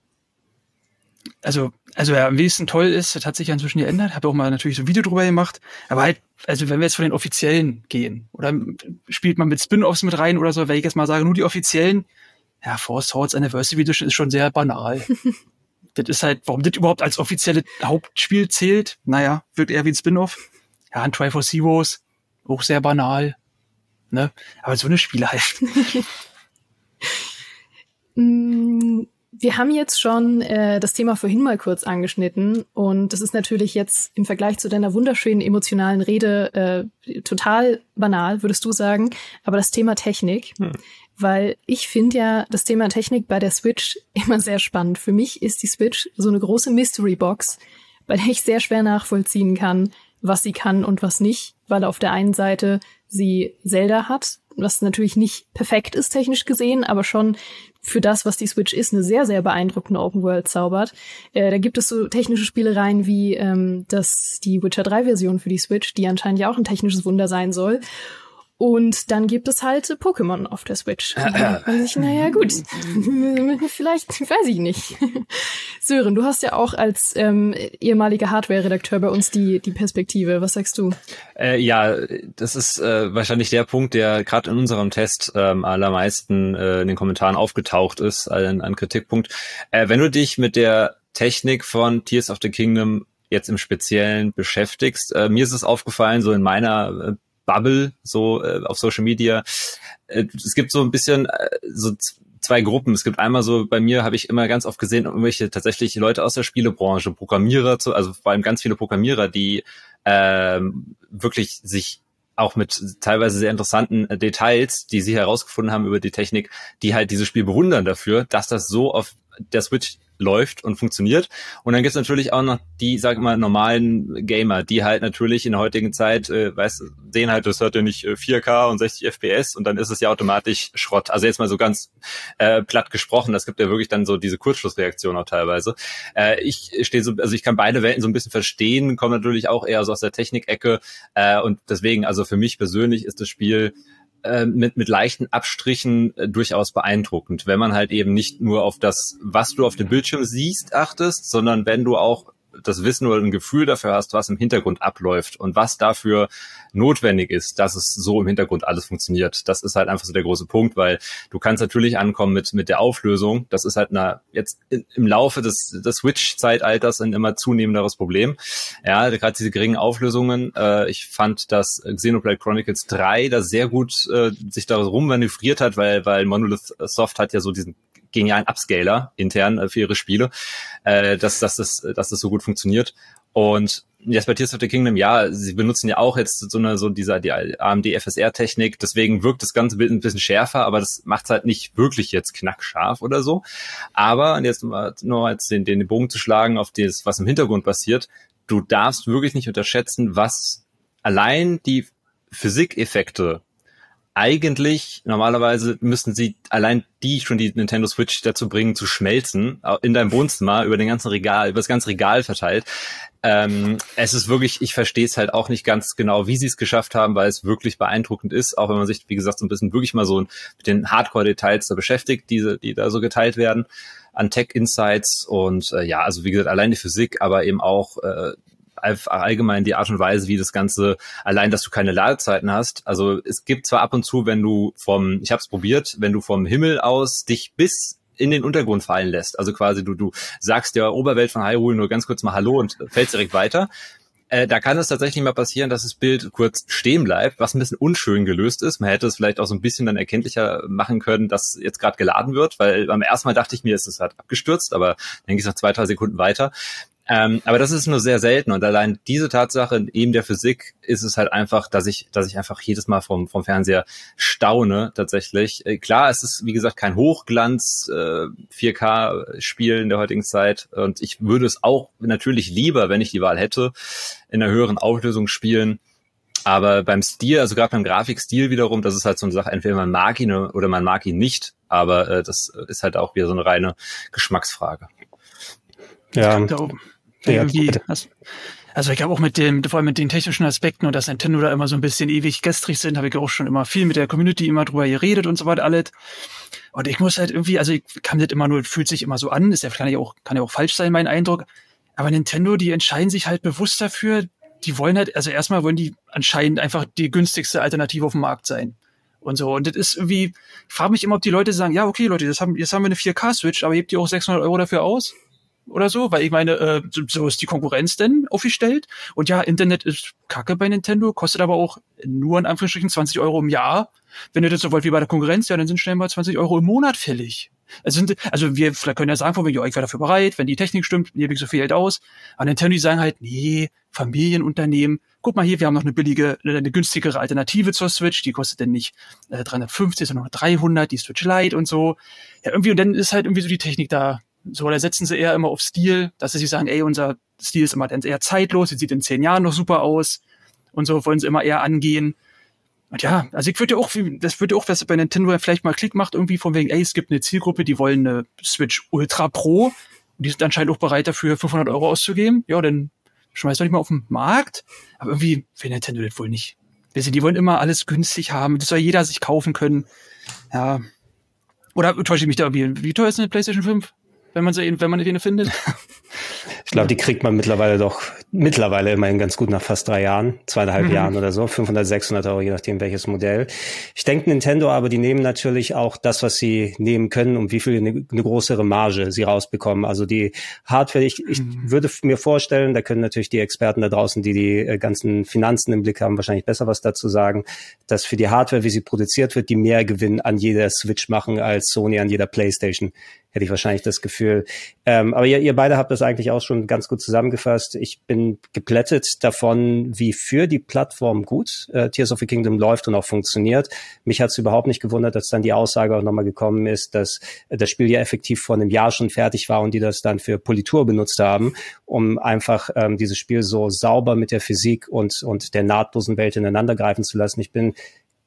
Also, also ja, am wenigsten toll ist, das hat sich ja inzwischen geändert. Habe auch mal natürlich so ein Video drüber gemacht. Aber halt, also wenn wir jetzt von den offiziellen gehen, oder spielt man mit Spin-offs mit rein oder so, wenn ich jetzt mal sage, nur die offiziellen, ja, Four Swords Anniversary Edition ist schon sehr banal. das ist halt, warum das überhaupt als offizielle Hauptspiel zählt, naja, wirkt eher wie ein Spin-off. Ja, ein Try for Heroes, auch sehr banal. Ne? Aber so eine Spiele halt. Mm, wir haben jetzt schon äh, das Thema vorhin mal kurz angeschnitten und das ist natürlich jetzt im Vergleich zu deiner wunderschönen emotionalen Rede äh, total banal, würdest du sagen. Aber das Thema Technik, hm weil ich finde ja das Thema Technik bei der Switch immer sehr spannend. Für mich ist die Switch so eine große Mystery Box, bei der ich sehr schwer nachvollziehen kann, was sie kann und was nicht, weil auf der einen Seite sie Zelda hat, was natürlich nicht perfekt ist technisch gesehen, aber schon für das, was die Switch ist, eine sehr, sehr beeindruckende Open World zaubert. Äh, da gibt es so technische Spielereien wie ähm, das, die Witcher 3 Version für die Switch, die anscheinend ja auch ein technisches Wunder sein soll. Und dann gibt es halt Pokémon auf der Switch. Und dann man sich, naja, gut, vielleicht, weiß ich nicht. Sören, du hast ja auch als ähm, ehemaliger Hardware-Redakteur bei uns die, die Perspektive. Was sagst du? Äh, ja, das ist äh, wahrscheinlich der Punkt, der gerade in unserem Test ähm, allermeisten äh, in den Kommentaren aufgetaucht ist, ein, ein Kritikpunkt. Äh, wenn du dich mit der Technik von Tears of the Kingdom jetzt im Speziellen beschäftigst. Äh, mir ist es aufgefallen, so in meiner äh, Bubble so äh, auf Social Media. Äh, es gibt so ein bisschen äh, so zwei Gruppen. Es gibt einmal so, bei mir habe ich immer ganz oft gesehen, irgendwelche tatsächlich Leute aus der Spielebranche, Programmierer, zu, also vor allem ganz viele Programmierer, die ähm, wirklich sich auch mit teilweise sehr interessanten äh, Details, die sie herausgefunden haben über die Technik, die halt dieses Spiel bewundern dafür, dass das so auf der Switch läuft und funktioniert. Und dann gibt's natürlich auch noch die, sag mal, normalen Gamer, die halt natürlich in der heutigen Zeit, äh, weißt, sehen halt, das hat ja nicht 4K äh, und 60 FPS und dann ist es ja automatisch Schrott. Also jetzt mal so ganz äh, platt gesprochen, das gibt ja wirklich dann so diese Kurzschlussreaktion auch teilweise. Äh, ich stehe so, also ich kann beide Welten so ein bisschen verstehen, komme natürlich auch eher so aus der Technikecke äh, und deswegen, also für mich persönlich ist das Spiel äh, mit, mit leichten Abstrichen äh, durchaus beeindruckend, wenn man halt eben nicht nur auf das, was du auf dem Bildschirm siehst, achtest, sondern wenn du auch das Wissen oder ein Gefühl dafür hast, was im Hintergrund abläuft und was dafür notwendig ist, dass es so im Hintergrund alles funktioniert. Das ist halt einfach so der große Punkt, weil du kannst natürlich ankommen mit, mit der Auflösung. Das ist halt eine, jetzt im Laufe des, des Switch-Zeitalters ein immer zunehmenderes Problem. Ja, gerade diese geringen Auflösungen. Äh, ich fand, dass Xenoblade Chronicles 3 da sehr gut äh, sich darum manövriert hat, weil, weil Monolith Soft hat ja so diesen genialen Upscaler intern äh, für ihre Spiele, äh, dass, dass, das, dass das so gut funktioniert. Und jetzt bei Tears of the Kingdom, ja, sie benutzen ja auch jetzt so eine, so dieser, die AMD FSR-Technik, deswegen wirkt das ganze Bild ein bisschen schärfer, aber das macht es halt nicht wirklich jetzt knackscharf oder so. Aber, und jetzt nur jetzt den, den Bogen zu schlagen auf das, was im Hintergrund passiert, du darfst wirklich nicht unterschätzen, was allein die Physikeffekte eigentlich, normalerweise müssten sie allein die schon die Nintendo Switch dazu bringen, zu schmelzen, in deinem Wohnzimmer, über den ganzen Regal, über das ganze Regal verteilt. Ähm, es ist wirklich, ich verstehe es halt auch nicht ganz genau, wie sie es geschafft haben, weil es wirklich beeindruckend ist, auch wenn man sich, wie gesagt, so ein bisschen wirklich mal so mit den Hardcore-Details da beschäftigt, diese, die da so geteilt werden an Tech-Insights und äh, ja, also wie gesagt, allein die Physik, aber eben auch äh, allgemein die Art und Weise, wie das Ganze, allein, dass du keine Ladezeiten hast. Also es gibt zwar ab und zu, wenn du vom, ich habe es probiert, wenn du vom Himmel aus dich bis in den Untergrund fallen lässt. Also quasi du, du sagst der Oberwelt von Hyrule nur ganz kurz mal Hallo und fällst direkt weiter. Äh, da kann es tatsächlich mal passieren, dass das Bild kurz stehen bleibt, was ein bisschen unschön gelöst ist. Man hätte es vielleicht auch so ein bisschen dann erkenntlicher machen können, dass jetzt gerade geladen wird, weil beim ersten Mal dachte ich mir, es ist halt abgestürzt, aber dann ging es nach zwei, drei Sekunden weiter. Ähm, aber das ist nur sehr selten und allein diese Tatsache eben der Physik ist es halt einfach, dass ich, dass ich einfach jedes Mal vom, vom Fernseher staune tatsächlich. Äh, klar, es ist wie gesagt kein Hochglanz äh, 4K-Spiel in der heutigen Zeit und ich würde es auch natürlich lieber, wenn ich die Wahl hätte, in einer höheren Auflösung spielen. Aber beim Stil, also gerade beim Grafikstil wiederum, das ist halt so eine Sache, entweder man mag ihn oder man mag ihn nicht. Aber äh, das ist halt auch wieder so eine reine Geschmacksfrage. Ja. Da oben irgendwie, also, also ich glaube auch mit dem, vor allem mit den technischen Aspekten und dass Nintendo da immer so ein bisschen ewig gestrig sind, habe ich auch schon immer viel mit der Community immer drüber geredet und so weiter alles. Und ich muss halt irgendwie, also ich kann das immer nur, fühlt sich immer so an, ist ja, kann ja auch, kann ja auch falsch sein, mein Eindruck. Aber Nintendo, die entscheiden sich halt bewusst dafür, die wollen halt, also erstmal wollen die anscheinend einfach die günstigste Alternative auf dem Markt sein. Und so. Und das ist irgendwie, ich frage mich immer, ob die Leute sagen, ja, okay, Leute, das haben, jetzt haben wir eine 4K-Switch, aber hebt ihr auch 600 Euro dafür aus? Oder so, weil ich meine, äh, so ist die Konkurrenz denn aufgestellt. Und ja, Internet ist kacke bei Nintendo, kostet aber auch nur in Anführungsstrichen 20 Euro im Jahr. Wenn ihr das so wollt wie bei der Konkurrenz, ja, dann sind schnell mal 20 Euro im Monat fällig. Also, sind, also wir können ja sagen, von wegen, ja, ich wäre dafür bereit, wenn die Technik stimmt, gebe ich so viel Geld aus. Aber Nintendo, die sagen halt, nee, Familienunternehmen, guck mal hier, wir haben noch eine billige, eine günstigere Alternative zur Switch, die kostet denn nicht äh, 350, sondern nur 300, die Switch Lite und so. Ja, irgendwie, und dann ist halt irgendwie so die Technik da so, da setzen sie eher immer auf Stil, dass sie sagen, ey, unser Stil ist immer dann eher zeitlos, sie sieht in zehn Jahren noch super aus und so wollen sie immer eher angehen. Und ja, also ich würde ja auch, das würde auch, was bei Nintendo vielleicht mal Klick macht, irgendwie von wegen, ey, es gibt eine Zielgruppe, die wollen eine Switch Ultra Pro und die sind anscheinend auch bereit dafür 500 Euro auszugeben. Ja, dann schmeißt doch nicht mal auf den Markt. Aber irgendwie will Nintendo das wohl nicht. Die wollen immer alles günstig haben, das soll jeder sich kaufen können. Ja. Oder täusche ich mich da irgendwie? Wie teuer ist eine PlayStation 5? Wenn man sie, wenn man eine findet? Ich glaube, die kriegt man mittlerweile doch, mittlerweile immerhin ganz gut nach fast drei Jahren, zweieinhalb mhm. Jahren oder so, 500, 600 Euro, je nachdem welches Modell. Ich denke, Nintendo aber, die nehmen natürlich auch das, was sie nehmen können, um wie viel eine, eine größere Marge sie rausbekommen. Also die Hardware, ich, ich mhm. würde mir vorstellen, da können natürlich die Experten da draußen, die die äh, ganzen Finanzen im Blick haben, wahrscheinlich besser was dazu sagen, dass für die Hardware, wie sie produziert wird, die mehr Gewinn an jeder Switch machen als Sony an jeder Playstation hätte ich wahrscheinlich das Gefühl. Ähm, aber ihr, ihr beide habt das eigentlich auch schon ganz gut zusammengefasst. Ich bin geplättet davon, wie für die Plattform gut äh, Tears of the Kingdom läuft und auch funktioniert. Mich hat es überhaupt nicht gewundert, dass dann die Aussage auch nochmal gekommen ist, dass das Spiel ja effektiv vor einem Jahr schon fertig war und die das dann für Politur benutzt haben, um einfach ähm, dieses Spiel so sauber mit der Physik und, und der nahtlosen Welt ineinander greifen zu lassen. Ich bin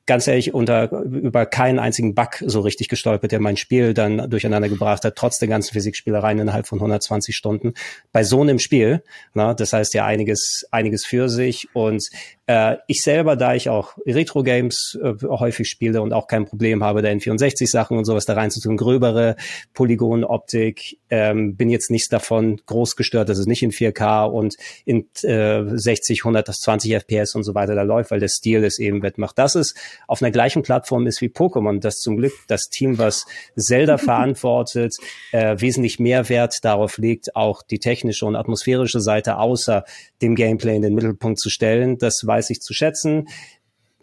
ganz ehrlich unter über keinen einzigen Bug so richtig gestolpert, der mein Spiel dann durcheinander gebracht hat, trotz der ganzen Physikspielereien innerhalb von 120 Stunden. Bei so einem Spiel, na, das heißt ja einiges, einiges für sich und äh, ich selber, da ich auch Retro-Games äh, häufig spiele und auch kein Problem habe, da N64-Sachen und sowas da reinzutun, gröbere Polygon-Optik, ähm, bin jetzt nichts davon groß gestört, dass es nicht in 4K und in äh, 60, 120 FPS und so weiter da läuft, weil der Stil es eben wettmacht. Dass es auf einer gleichen Plattform ist wie Pokémon, das zum Glück das Team, was Zelda verantwortet, äh, wesentlich mehr Wert darauf legt, auch die technische und atmosphärische Seite außer dem Gameplay in den Mittelpunkt zu stellen. Das weiß ich zu schätzen.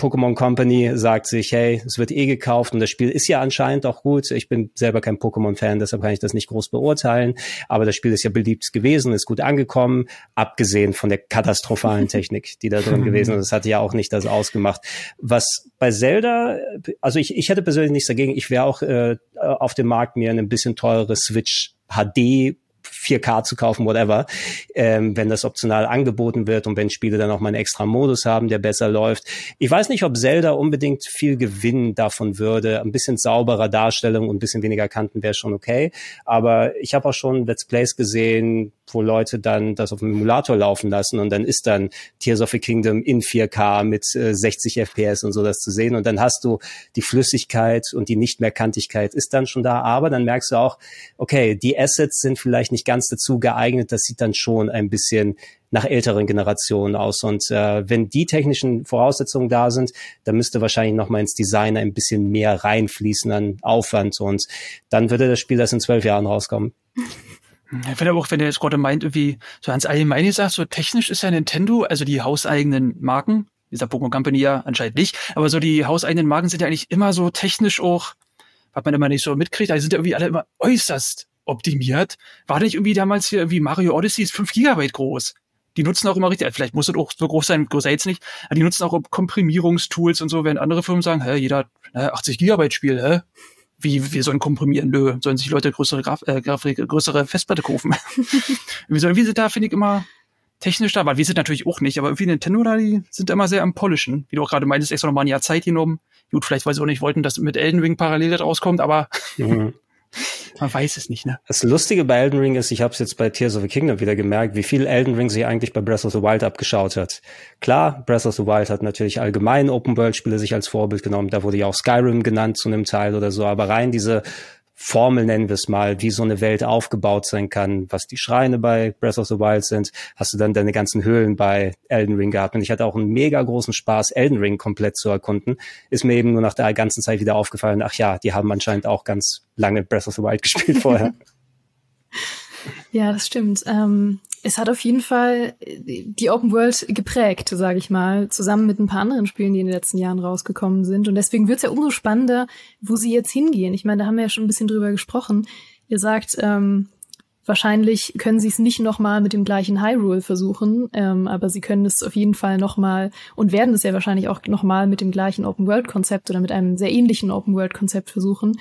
Pokémon Company sagt sich, hey, es wird eh gekauft und das Spiel ist ja anscheinend auch gut. Ich bin selber kein Pokémon-Fan, deshalb kann ich das nicht groß beurteilen. Aber das Spiel ist ja beliebt gewesen, ist gut angekommen, abgesehen von der katastrophalen Technik, die da drin gewesen ist. Das hatte ja auch nicht das ausgemacht. Was bei Zelda, also ich, ich hätte persönlich nichts dagegen. Ich wäre auch äh, auf dem Markt mir ein bisschen teure Switch HD 4K zu kaufen, whatever, ähm, wenn das optional angeboten wird und wenn Spiele dann auch mal einen extra Modus haben, der besser läuft. Ich weiß nicht, ob Zelda unbedingt viel Gewinn davon würde. Ein bisschen sauberer Darstellung und ein bisschen weniger Kanten wäre schon okay. Aber ich habe auch schon Let's Plays gesehen, wo Leute dann das auf dem Emulator laufen lassen und dann ist dann Tears of the Kingdom in 4K mit äh, 60 FPS und so das zu sehen und dann hast du die Flüssigkeit und die Nichtmehrkantigkeit ist dann schon da, aber dann merkst du auch, okay, die Assets sind vielleicht nicht ganz dazu geeignet, das sieht dann schon ein bisschen nach älteren Generationen aus. Und äh, wenn die technischen Voraussetzungen da sind, dann müsste wahrscheinlich noch mal ins Design ein bisschen mehr reinfließen an Aufwand und dann würde das Spiel das in zwölf Jahren rauskommen. Ich finde auch, wenn er jetzt gerade meint, irgendwie so ans Allgemeine sagt, so technisch ist ja Nintendo, also die hauseigenen Marken, dieser Pokémon Company ja anscheinend nicht, aber so die hauseigenen Marken sind ja eigentlich immer so technisch auch, was man immer nicht so mitkriegt, die sind ja irgendwie alle immer äußerst optimiert. War nicht irgendwie damals hier irgendwie Mario Odyssey ist 5 Gigabyte groß? Die nutzen auch immer richtig, vielleicht muss es auch so groß sein, größer jetzt nicht, aber die nutzen auch Komprimierungstools und so, während andere Firmen sagen, hä, jeder 80 Gigabyte Spiel, hä? Wie wir sollen komprimieren, nö, sollen sich Leute größere Graf äh, Grafik, größere Festplatte kaufen. wir sollen, wie sind da, finde ich, immer technisch da, weil wir sind natürlich auch nicht, aber irgendwie Nintendo da, die sind immer sehr am Polischen. Wie du auch gerade meintest, extra nochmal ein Jahr Zeit genommen. Gut, vielleicht, weil sie auch nicht wollten, dass mit Elden Ring parallel rauskommt, aber mhm. Man weiß es nicht, ne? Das Lustige bei Elden Ring ist, ich habe es jetzt bei Tears of the Kingdom wieder gemerkt, wie viel Elden Ring sich eigentlich bei Breath of the Wild abgeschaut hat. Klar, Breath of the Wild hat natürlich allgemein Open-World-Spiele sich als Vorbild genommen. Da wurde ja auch Skyrim genannt zu einem Teil oder so. Aber rein diese Formel nennen wir es mal, wie so eine Welt aufgebaut sein kann, was die Schreine bei Breath of the Wild sind, hast du dann deine ganzen Höhlen bei Elden Ring gehabt. Und ich hatte auch einen mega großen Spaß, Elden Ring komplett zu erkunden. Ist mir eben nur nach der ganzen Zeit wieder aufgefallen, ach ja, die haben anscheinend auch ganz lange Breath of the Wild gespielt vorher. Ja, das stimmt. Ähm, es hat auf jeden Fall die Open World geprägt, sage ich mal, zusammen mit ein paar anderen Spielen, die in den letzten Jahren rausgekommen sind. Und deswegen wird es ja umso spannender, wo sie jetzt hingehen. Ich meine, da haben wir ja schon ein bisschen drüber gesprochen. Ihr sagt, ähm, wahrscheinlich können sie es nicht nochmal mit dem gleichen Hyrule versuchen, ähm, aber sie können es auf jeden Fall nochmal und werden es ja wahrscheinlich auch nochmal mit dem gleichen Open World Konzept oder mit einem sehr ähnlichen Open World Konzept versuchen.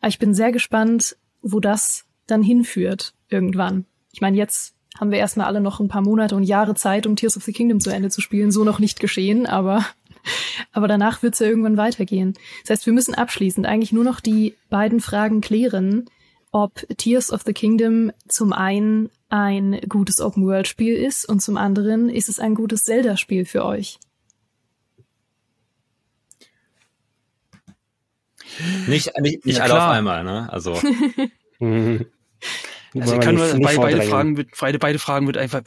Aber ich bin sehr gespannt, wo das dann hinführt irgendwann. Ich meine, jetzt haben wir erstmal alle noch ein paar Monate und Jahre Zeit, um Tears of the Kingdom zu Ende zu spielen. So noch nicht geschehen, aber, aber danach wird es ja irgendwann weitergehen. Das heißt, wir müssen abschließend eigentlich nur noch die beiden Fragen klären, ob Tears of the Kingdom zum einen ein gutes Open-World-Spiel ist und zum anderen ist es ein gutes Zelda-Spiel für euch. Nicht, nicht, nicht ja, alle auf einmal, ne? Also. Also ich kann nur, beide, beide Fragen wird, beide, beide Fragen wird einfach,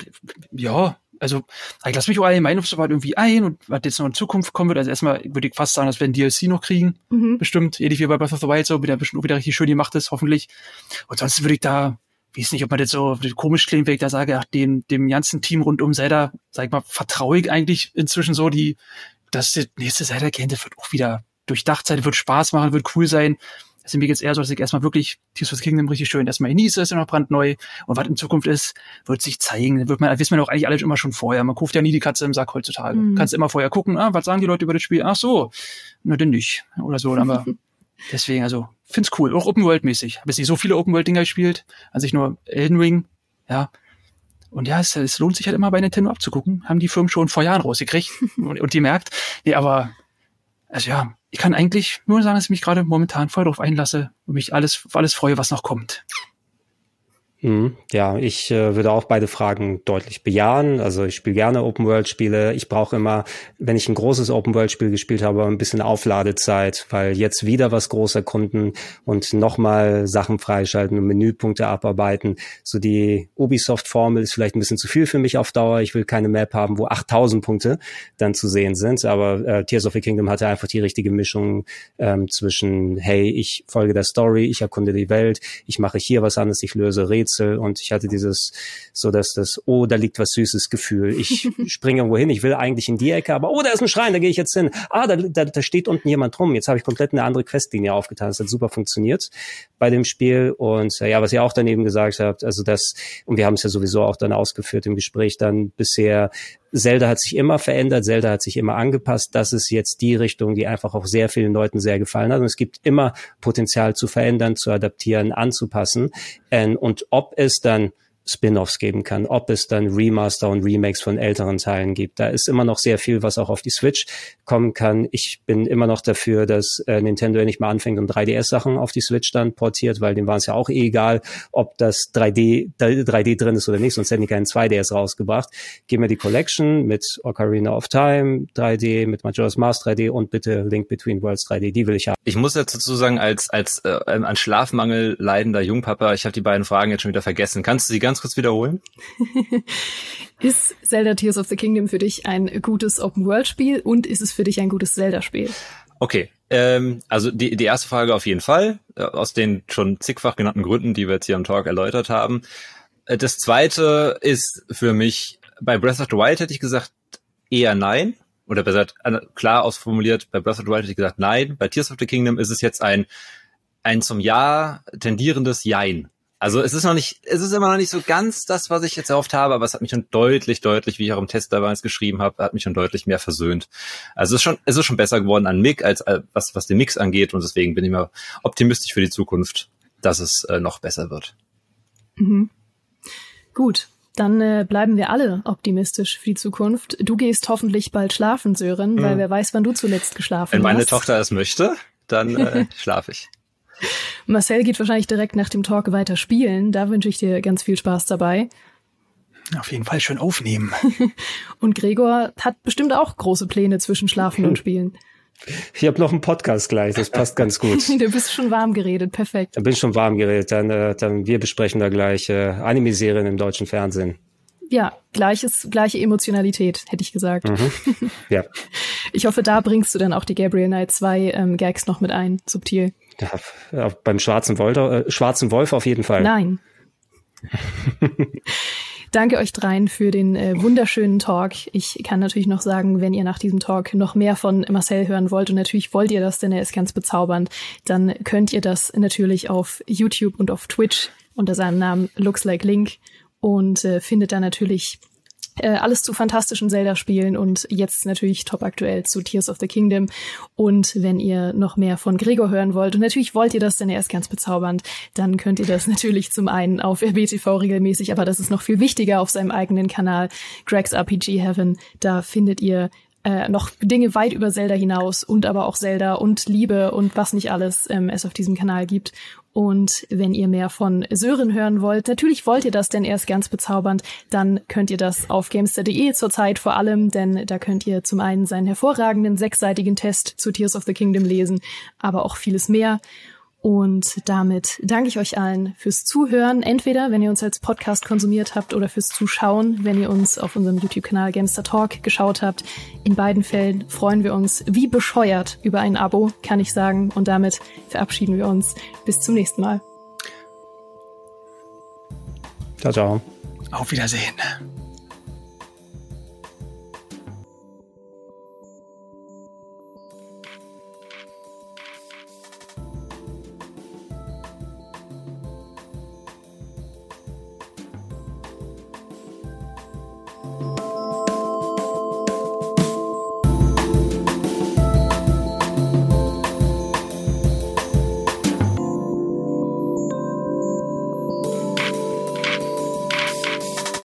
ja, also ich lasse mich auch allgemein auf so weit irgendwie ein und was jetzt noch in Zukunft kommen wird. Also erstmal würde ich fast sagen, dass wir ein DLC noch kriegen. Mhm. Bestimmt, ähnlich wie bei Breath of the Wild so, wieder bestimmt auch wieder richtig schön gemacht ist, hoffentlich. Und sonst würde ich da, ich weiß nicht, ob man das so komisch klingt, wenn ich da sage, ach, dem, dem ganzen Team rund um Zelda, sag ich mal, vertraue ich eigentlich inzwischen so, die, dass das nächste Zelda kennt, das wird auch wieder durchdacht sein, wird Spaß machen, wird cool sein. Also mir geht's eher so, dass ich erstmal wirklich Tears of the Kingdom richtig schön erstmal genieße, ist ja noch brandneu. Und was in Zukunft ist, wird sich zeigen. Wird man, wissen wir doch eigentlich alle immer schon vorher. Man kauft ja nie die Katze im Sack heutzutage. Mhm. Kannst immer vorher gucken, ah, was sagen die Leute über das Spiel? Ach so, na denn nicht. Oder so. Aber deswegen, also, find's cool. Auch Open World mäßig. Hab jetzt nicht so viele Open World Dinger gespielt. An sich nur Elden Ring. Ja. Und ja, es, es lohnt sich halt immer bei Nintendo abzugucken. Haben die Firmen schon vor Jahren rausgekriegt. und, und die merkt, nee, aber, also ja, ich kann eigentlich nur sagen, dass ich mich gerade momentan voll darauf einlasse und mich alles, auf alles freue, was noch kommt. Mhm. Ja, ich äh, würde auch beide Fragen deutlich bejahen. Also ich spiele gerne Open-World-Spiele. Ich brauche immer, wenn ich ein großes Open-World-Spiel gespielt habe, ein bisschen Aufladezeit, weil jetzt wieder was groß erkunden und nochmal Sachen freischalten und Menüpunkte abarbeiten. So die Ubisoft-Formel ist vielleicht ein bisschen zu viel für mich auf Dauer. Ich will keine Map haben, wo 8000 Punkte dann zu sehen sind. Aber äh, Tears of the Kingdom hatte einfach die richtige Mischung ähm, zwischen, hey, ich folge der Story, ich erkunde die Welt, ich mache hier was anderes, ich löse Rätsel Rätsel und ich hatte dieses, so dass das, oh, da liegt was Süßes Gefühl. Ich springe irgendwo hin, ich will eigentlich in die Ecke, aber oh, da ist ein Schrein, da gehe ich jetzt hin. Ah, da, da, da steht unten jemand rum. Jetzt habe ich komplett eine andere Questlinie aufgetan. Das hat super funktioniert bei dem Spiel. Und äh, ja, was ihr auch daneben gesagt habt, also das, und wir haben es ja sowieso auch dann ausgeführt im Gespräch, dann bisher Zelda hat sich immer verändert, Zelda hat sich immer angepasst. Das ist jetzt die Richtung, die einfach auch sehr vielen Leuten sehr gefallen hat. Und es gibt immer Potenzial zu verändern, zu adaptieren, anzupassen. Ähm, und ob es dann Spin-offs geben kann, ob es dann Remaster und Remakes von älteren Teilen gibt. Da ist immer noch sehr viel, was auch auf die Switch kommen kann. Ich bin immer noch dafür, dass äh, Nintendo nicht mal anfängt und 3DS-Sachen auf die Switch dann portiert, weil dem war es ja auch eh egal, ob das 3D, 3D drin ist oder nicht, sonst hätten die keinen 2DS rausgebracht. Gib mir die Collection mit Ocarina of Time 3D, mit Majora's Mask 3D und bitte Link Between Worlds 3D, die will ich haben. Ich muss dazu sagen, als, als äh, an Schlafmangel leidender Jungpapa, ich habe die beiden Fragen jetzt schon wieder vergessen. Kannst du sie ganz ganz kurz wiederholen? ist Zelda Tears of the Kingdom für dich ein gutes Open-World-Spiel und ist es für dich ein gutes Zelda-Spiel? Okay, ähm, also die, die erste Frage auf jeden Fall, äh, aus den schon zigfach genannten Gründen, die wir jetzt hier im Talk erläutert haben. Äh, das zweite ist für mich, bei Breath of the Wild hätte ich gesagt, eher nein. Oder besser klar ausformuliert, bei Breath of the Wild hätte ich gesagt nein. Bei Tears of the Kingdom ist es jetzt ein, ein zum Ja tendierendes Jein. Also es ist noch nicht, es ist immer noch nicht so ganz das, was ich jetzt erhofft habe, aber es hat mich schon deutlich, deutlich, wie ich auch im Test damals geschrieben habe, hat mich schon deutlich mehr versöhnt. Also es ist schon, es ist schon besser geworden an Mick als, als was, was den Mix angeht und deswegen bin ich mir optimistisch für die Zukunft, dass es äh, noch besser wird. Mhm. Gut, dann äh, bleiben wir alle optimistisch für die Zukunft. Du gehst hoffentlich bald schlafen, Sören, mhm. weil wer weiß, wann du zuletzt geschlafen hast. Wenn meine hast. Tochter es möchte, dann äh, schlafe ich. Marcel geht wahrscheinlich direkt nach dem Talk weiter spielen. Da wünsche ich dir ganz viel Spaß dabei. Auf jeden Fall schön aufnehmen. und Gregor hat bestimmt auch große Pläne zwischen Schlafen und Spielen. Ich habe noch einen Podcast gleich, das passt ganz gut. du bist schon warm geredet, perfekt. Da bin ich schon warm geredet, dann, äh, dann wir besprechen da gleich äh, Anime-Serien im deutschen Fernsehen. Ja, gleiches, gleiche Emotionalität, hätte ich gesagt. Mhm. Ja. Ich hoffe, da bringst du dann auch die Gabriel Knight 2 ähm, Gags noch mit ein, subtil. Ja, beim Schwarzen Wolf, äh, Schwarzen Wolf auf jeden Fall. Nein. Danke euch dreien für den äh, wunderschönen Talk. Ich kann natürlich noch sagen, wenn ihr nach diesem Talk noch mehr von Marcel hören wollt, und natürlich wollt ihr das, denn er ist ganz bezaubernd, dann könnt ihr das natürlich auf YouTube und auf Twitch unter seinem Namen Looks Like Link und äh, findet da natürlich äh, alles zu fantastischen Zelda-Spielen und jetzt natürlich top aktuell zu Tears of the Kingdom. Und wenn ihr noch mehr von Gregor hören wollt, und natürlich wollt ihr das, denn er ist ganz bezaubernd, dann könnt ihr das natürlich zum einen auf RBTV regelmäßig, aber das ist noch viel wichtiger auf seinem eigenen Kanal, Greg's RPG Heaven. Da findet ihr äh, noch Dinge weit über Zelda hinaus und aber auch Zelda und Liebe und was nicht alles ähm, es auf diesem Kanal gibt. Und wenn ihr mehr von Sören hören wollt, natürlich wollt ihr das, denn er ist ganz bezaubernd, dann könnt ihr das auf gamester.de zurzeit vor allem, denn da könnt ihr zum einen seinen hervorragenden sechsseitigen Test zu Tears of the Kingdom lesen, aber auch vieles mehr. Und damit danke ich euch allen fürs Zuhören. Entweder, wenn ihr uns als Podcast konsumiert habt oder fürs Zuschauen, wenn ihr uns auf unserem YouTube-Kanal Gamester Talk geschaut habt. In beiden Fällen freuen wir uns wie bescheuert über ein Abo, kann ich sagen. Und damit verabschieden wir uns. Bis zum nächsten Mal. Ciao, ciao. Auf Wiedersehen.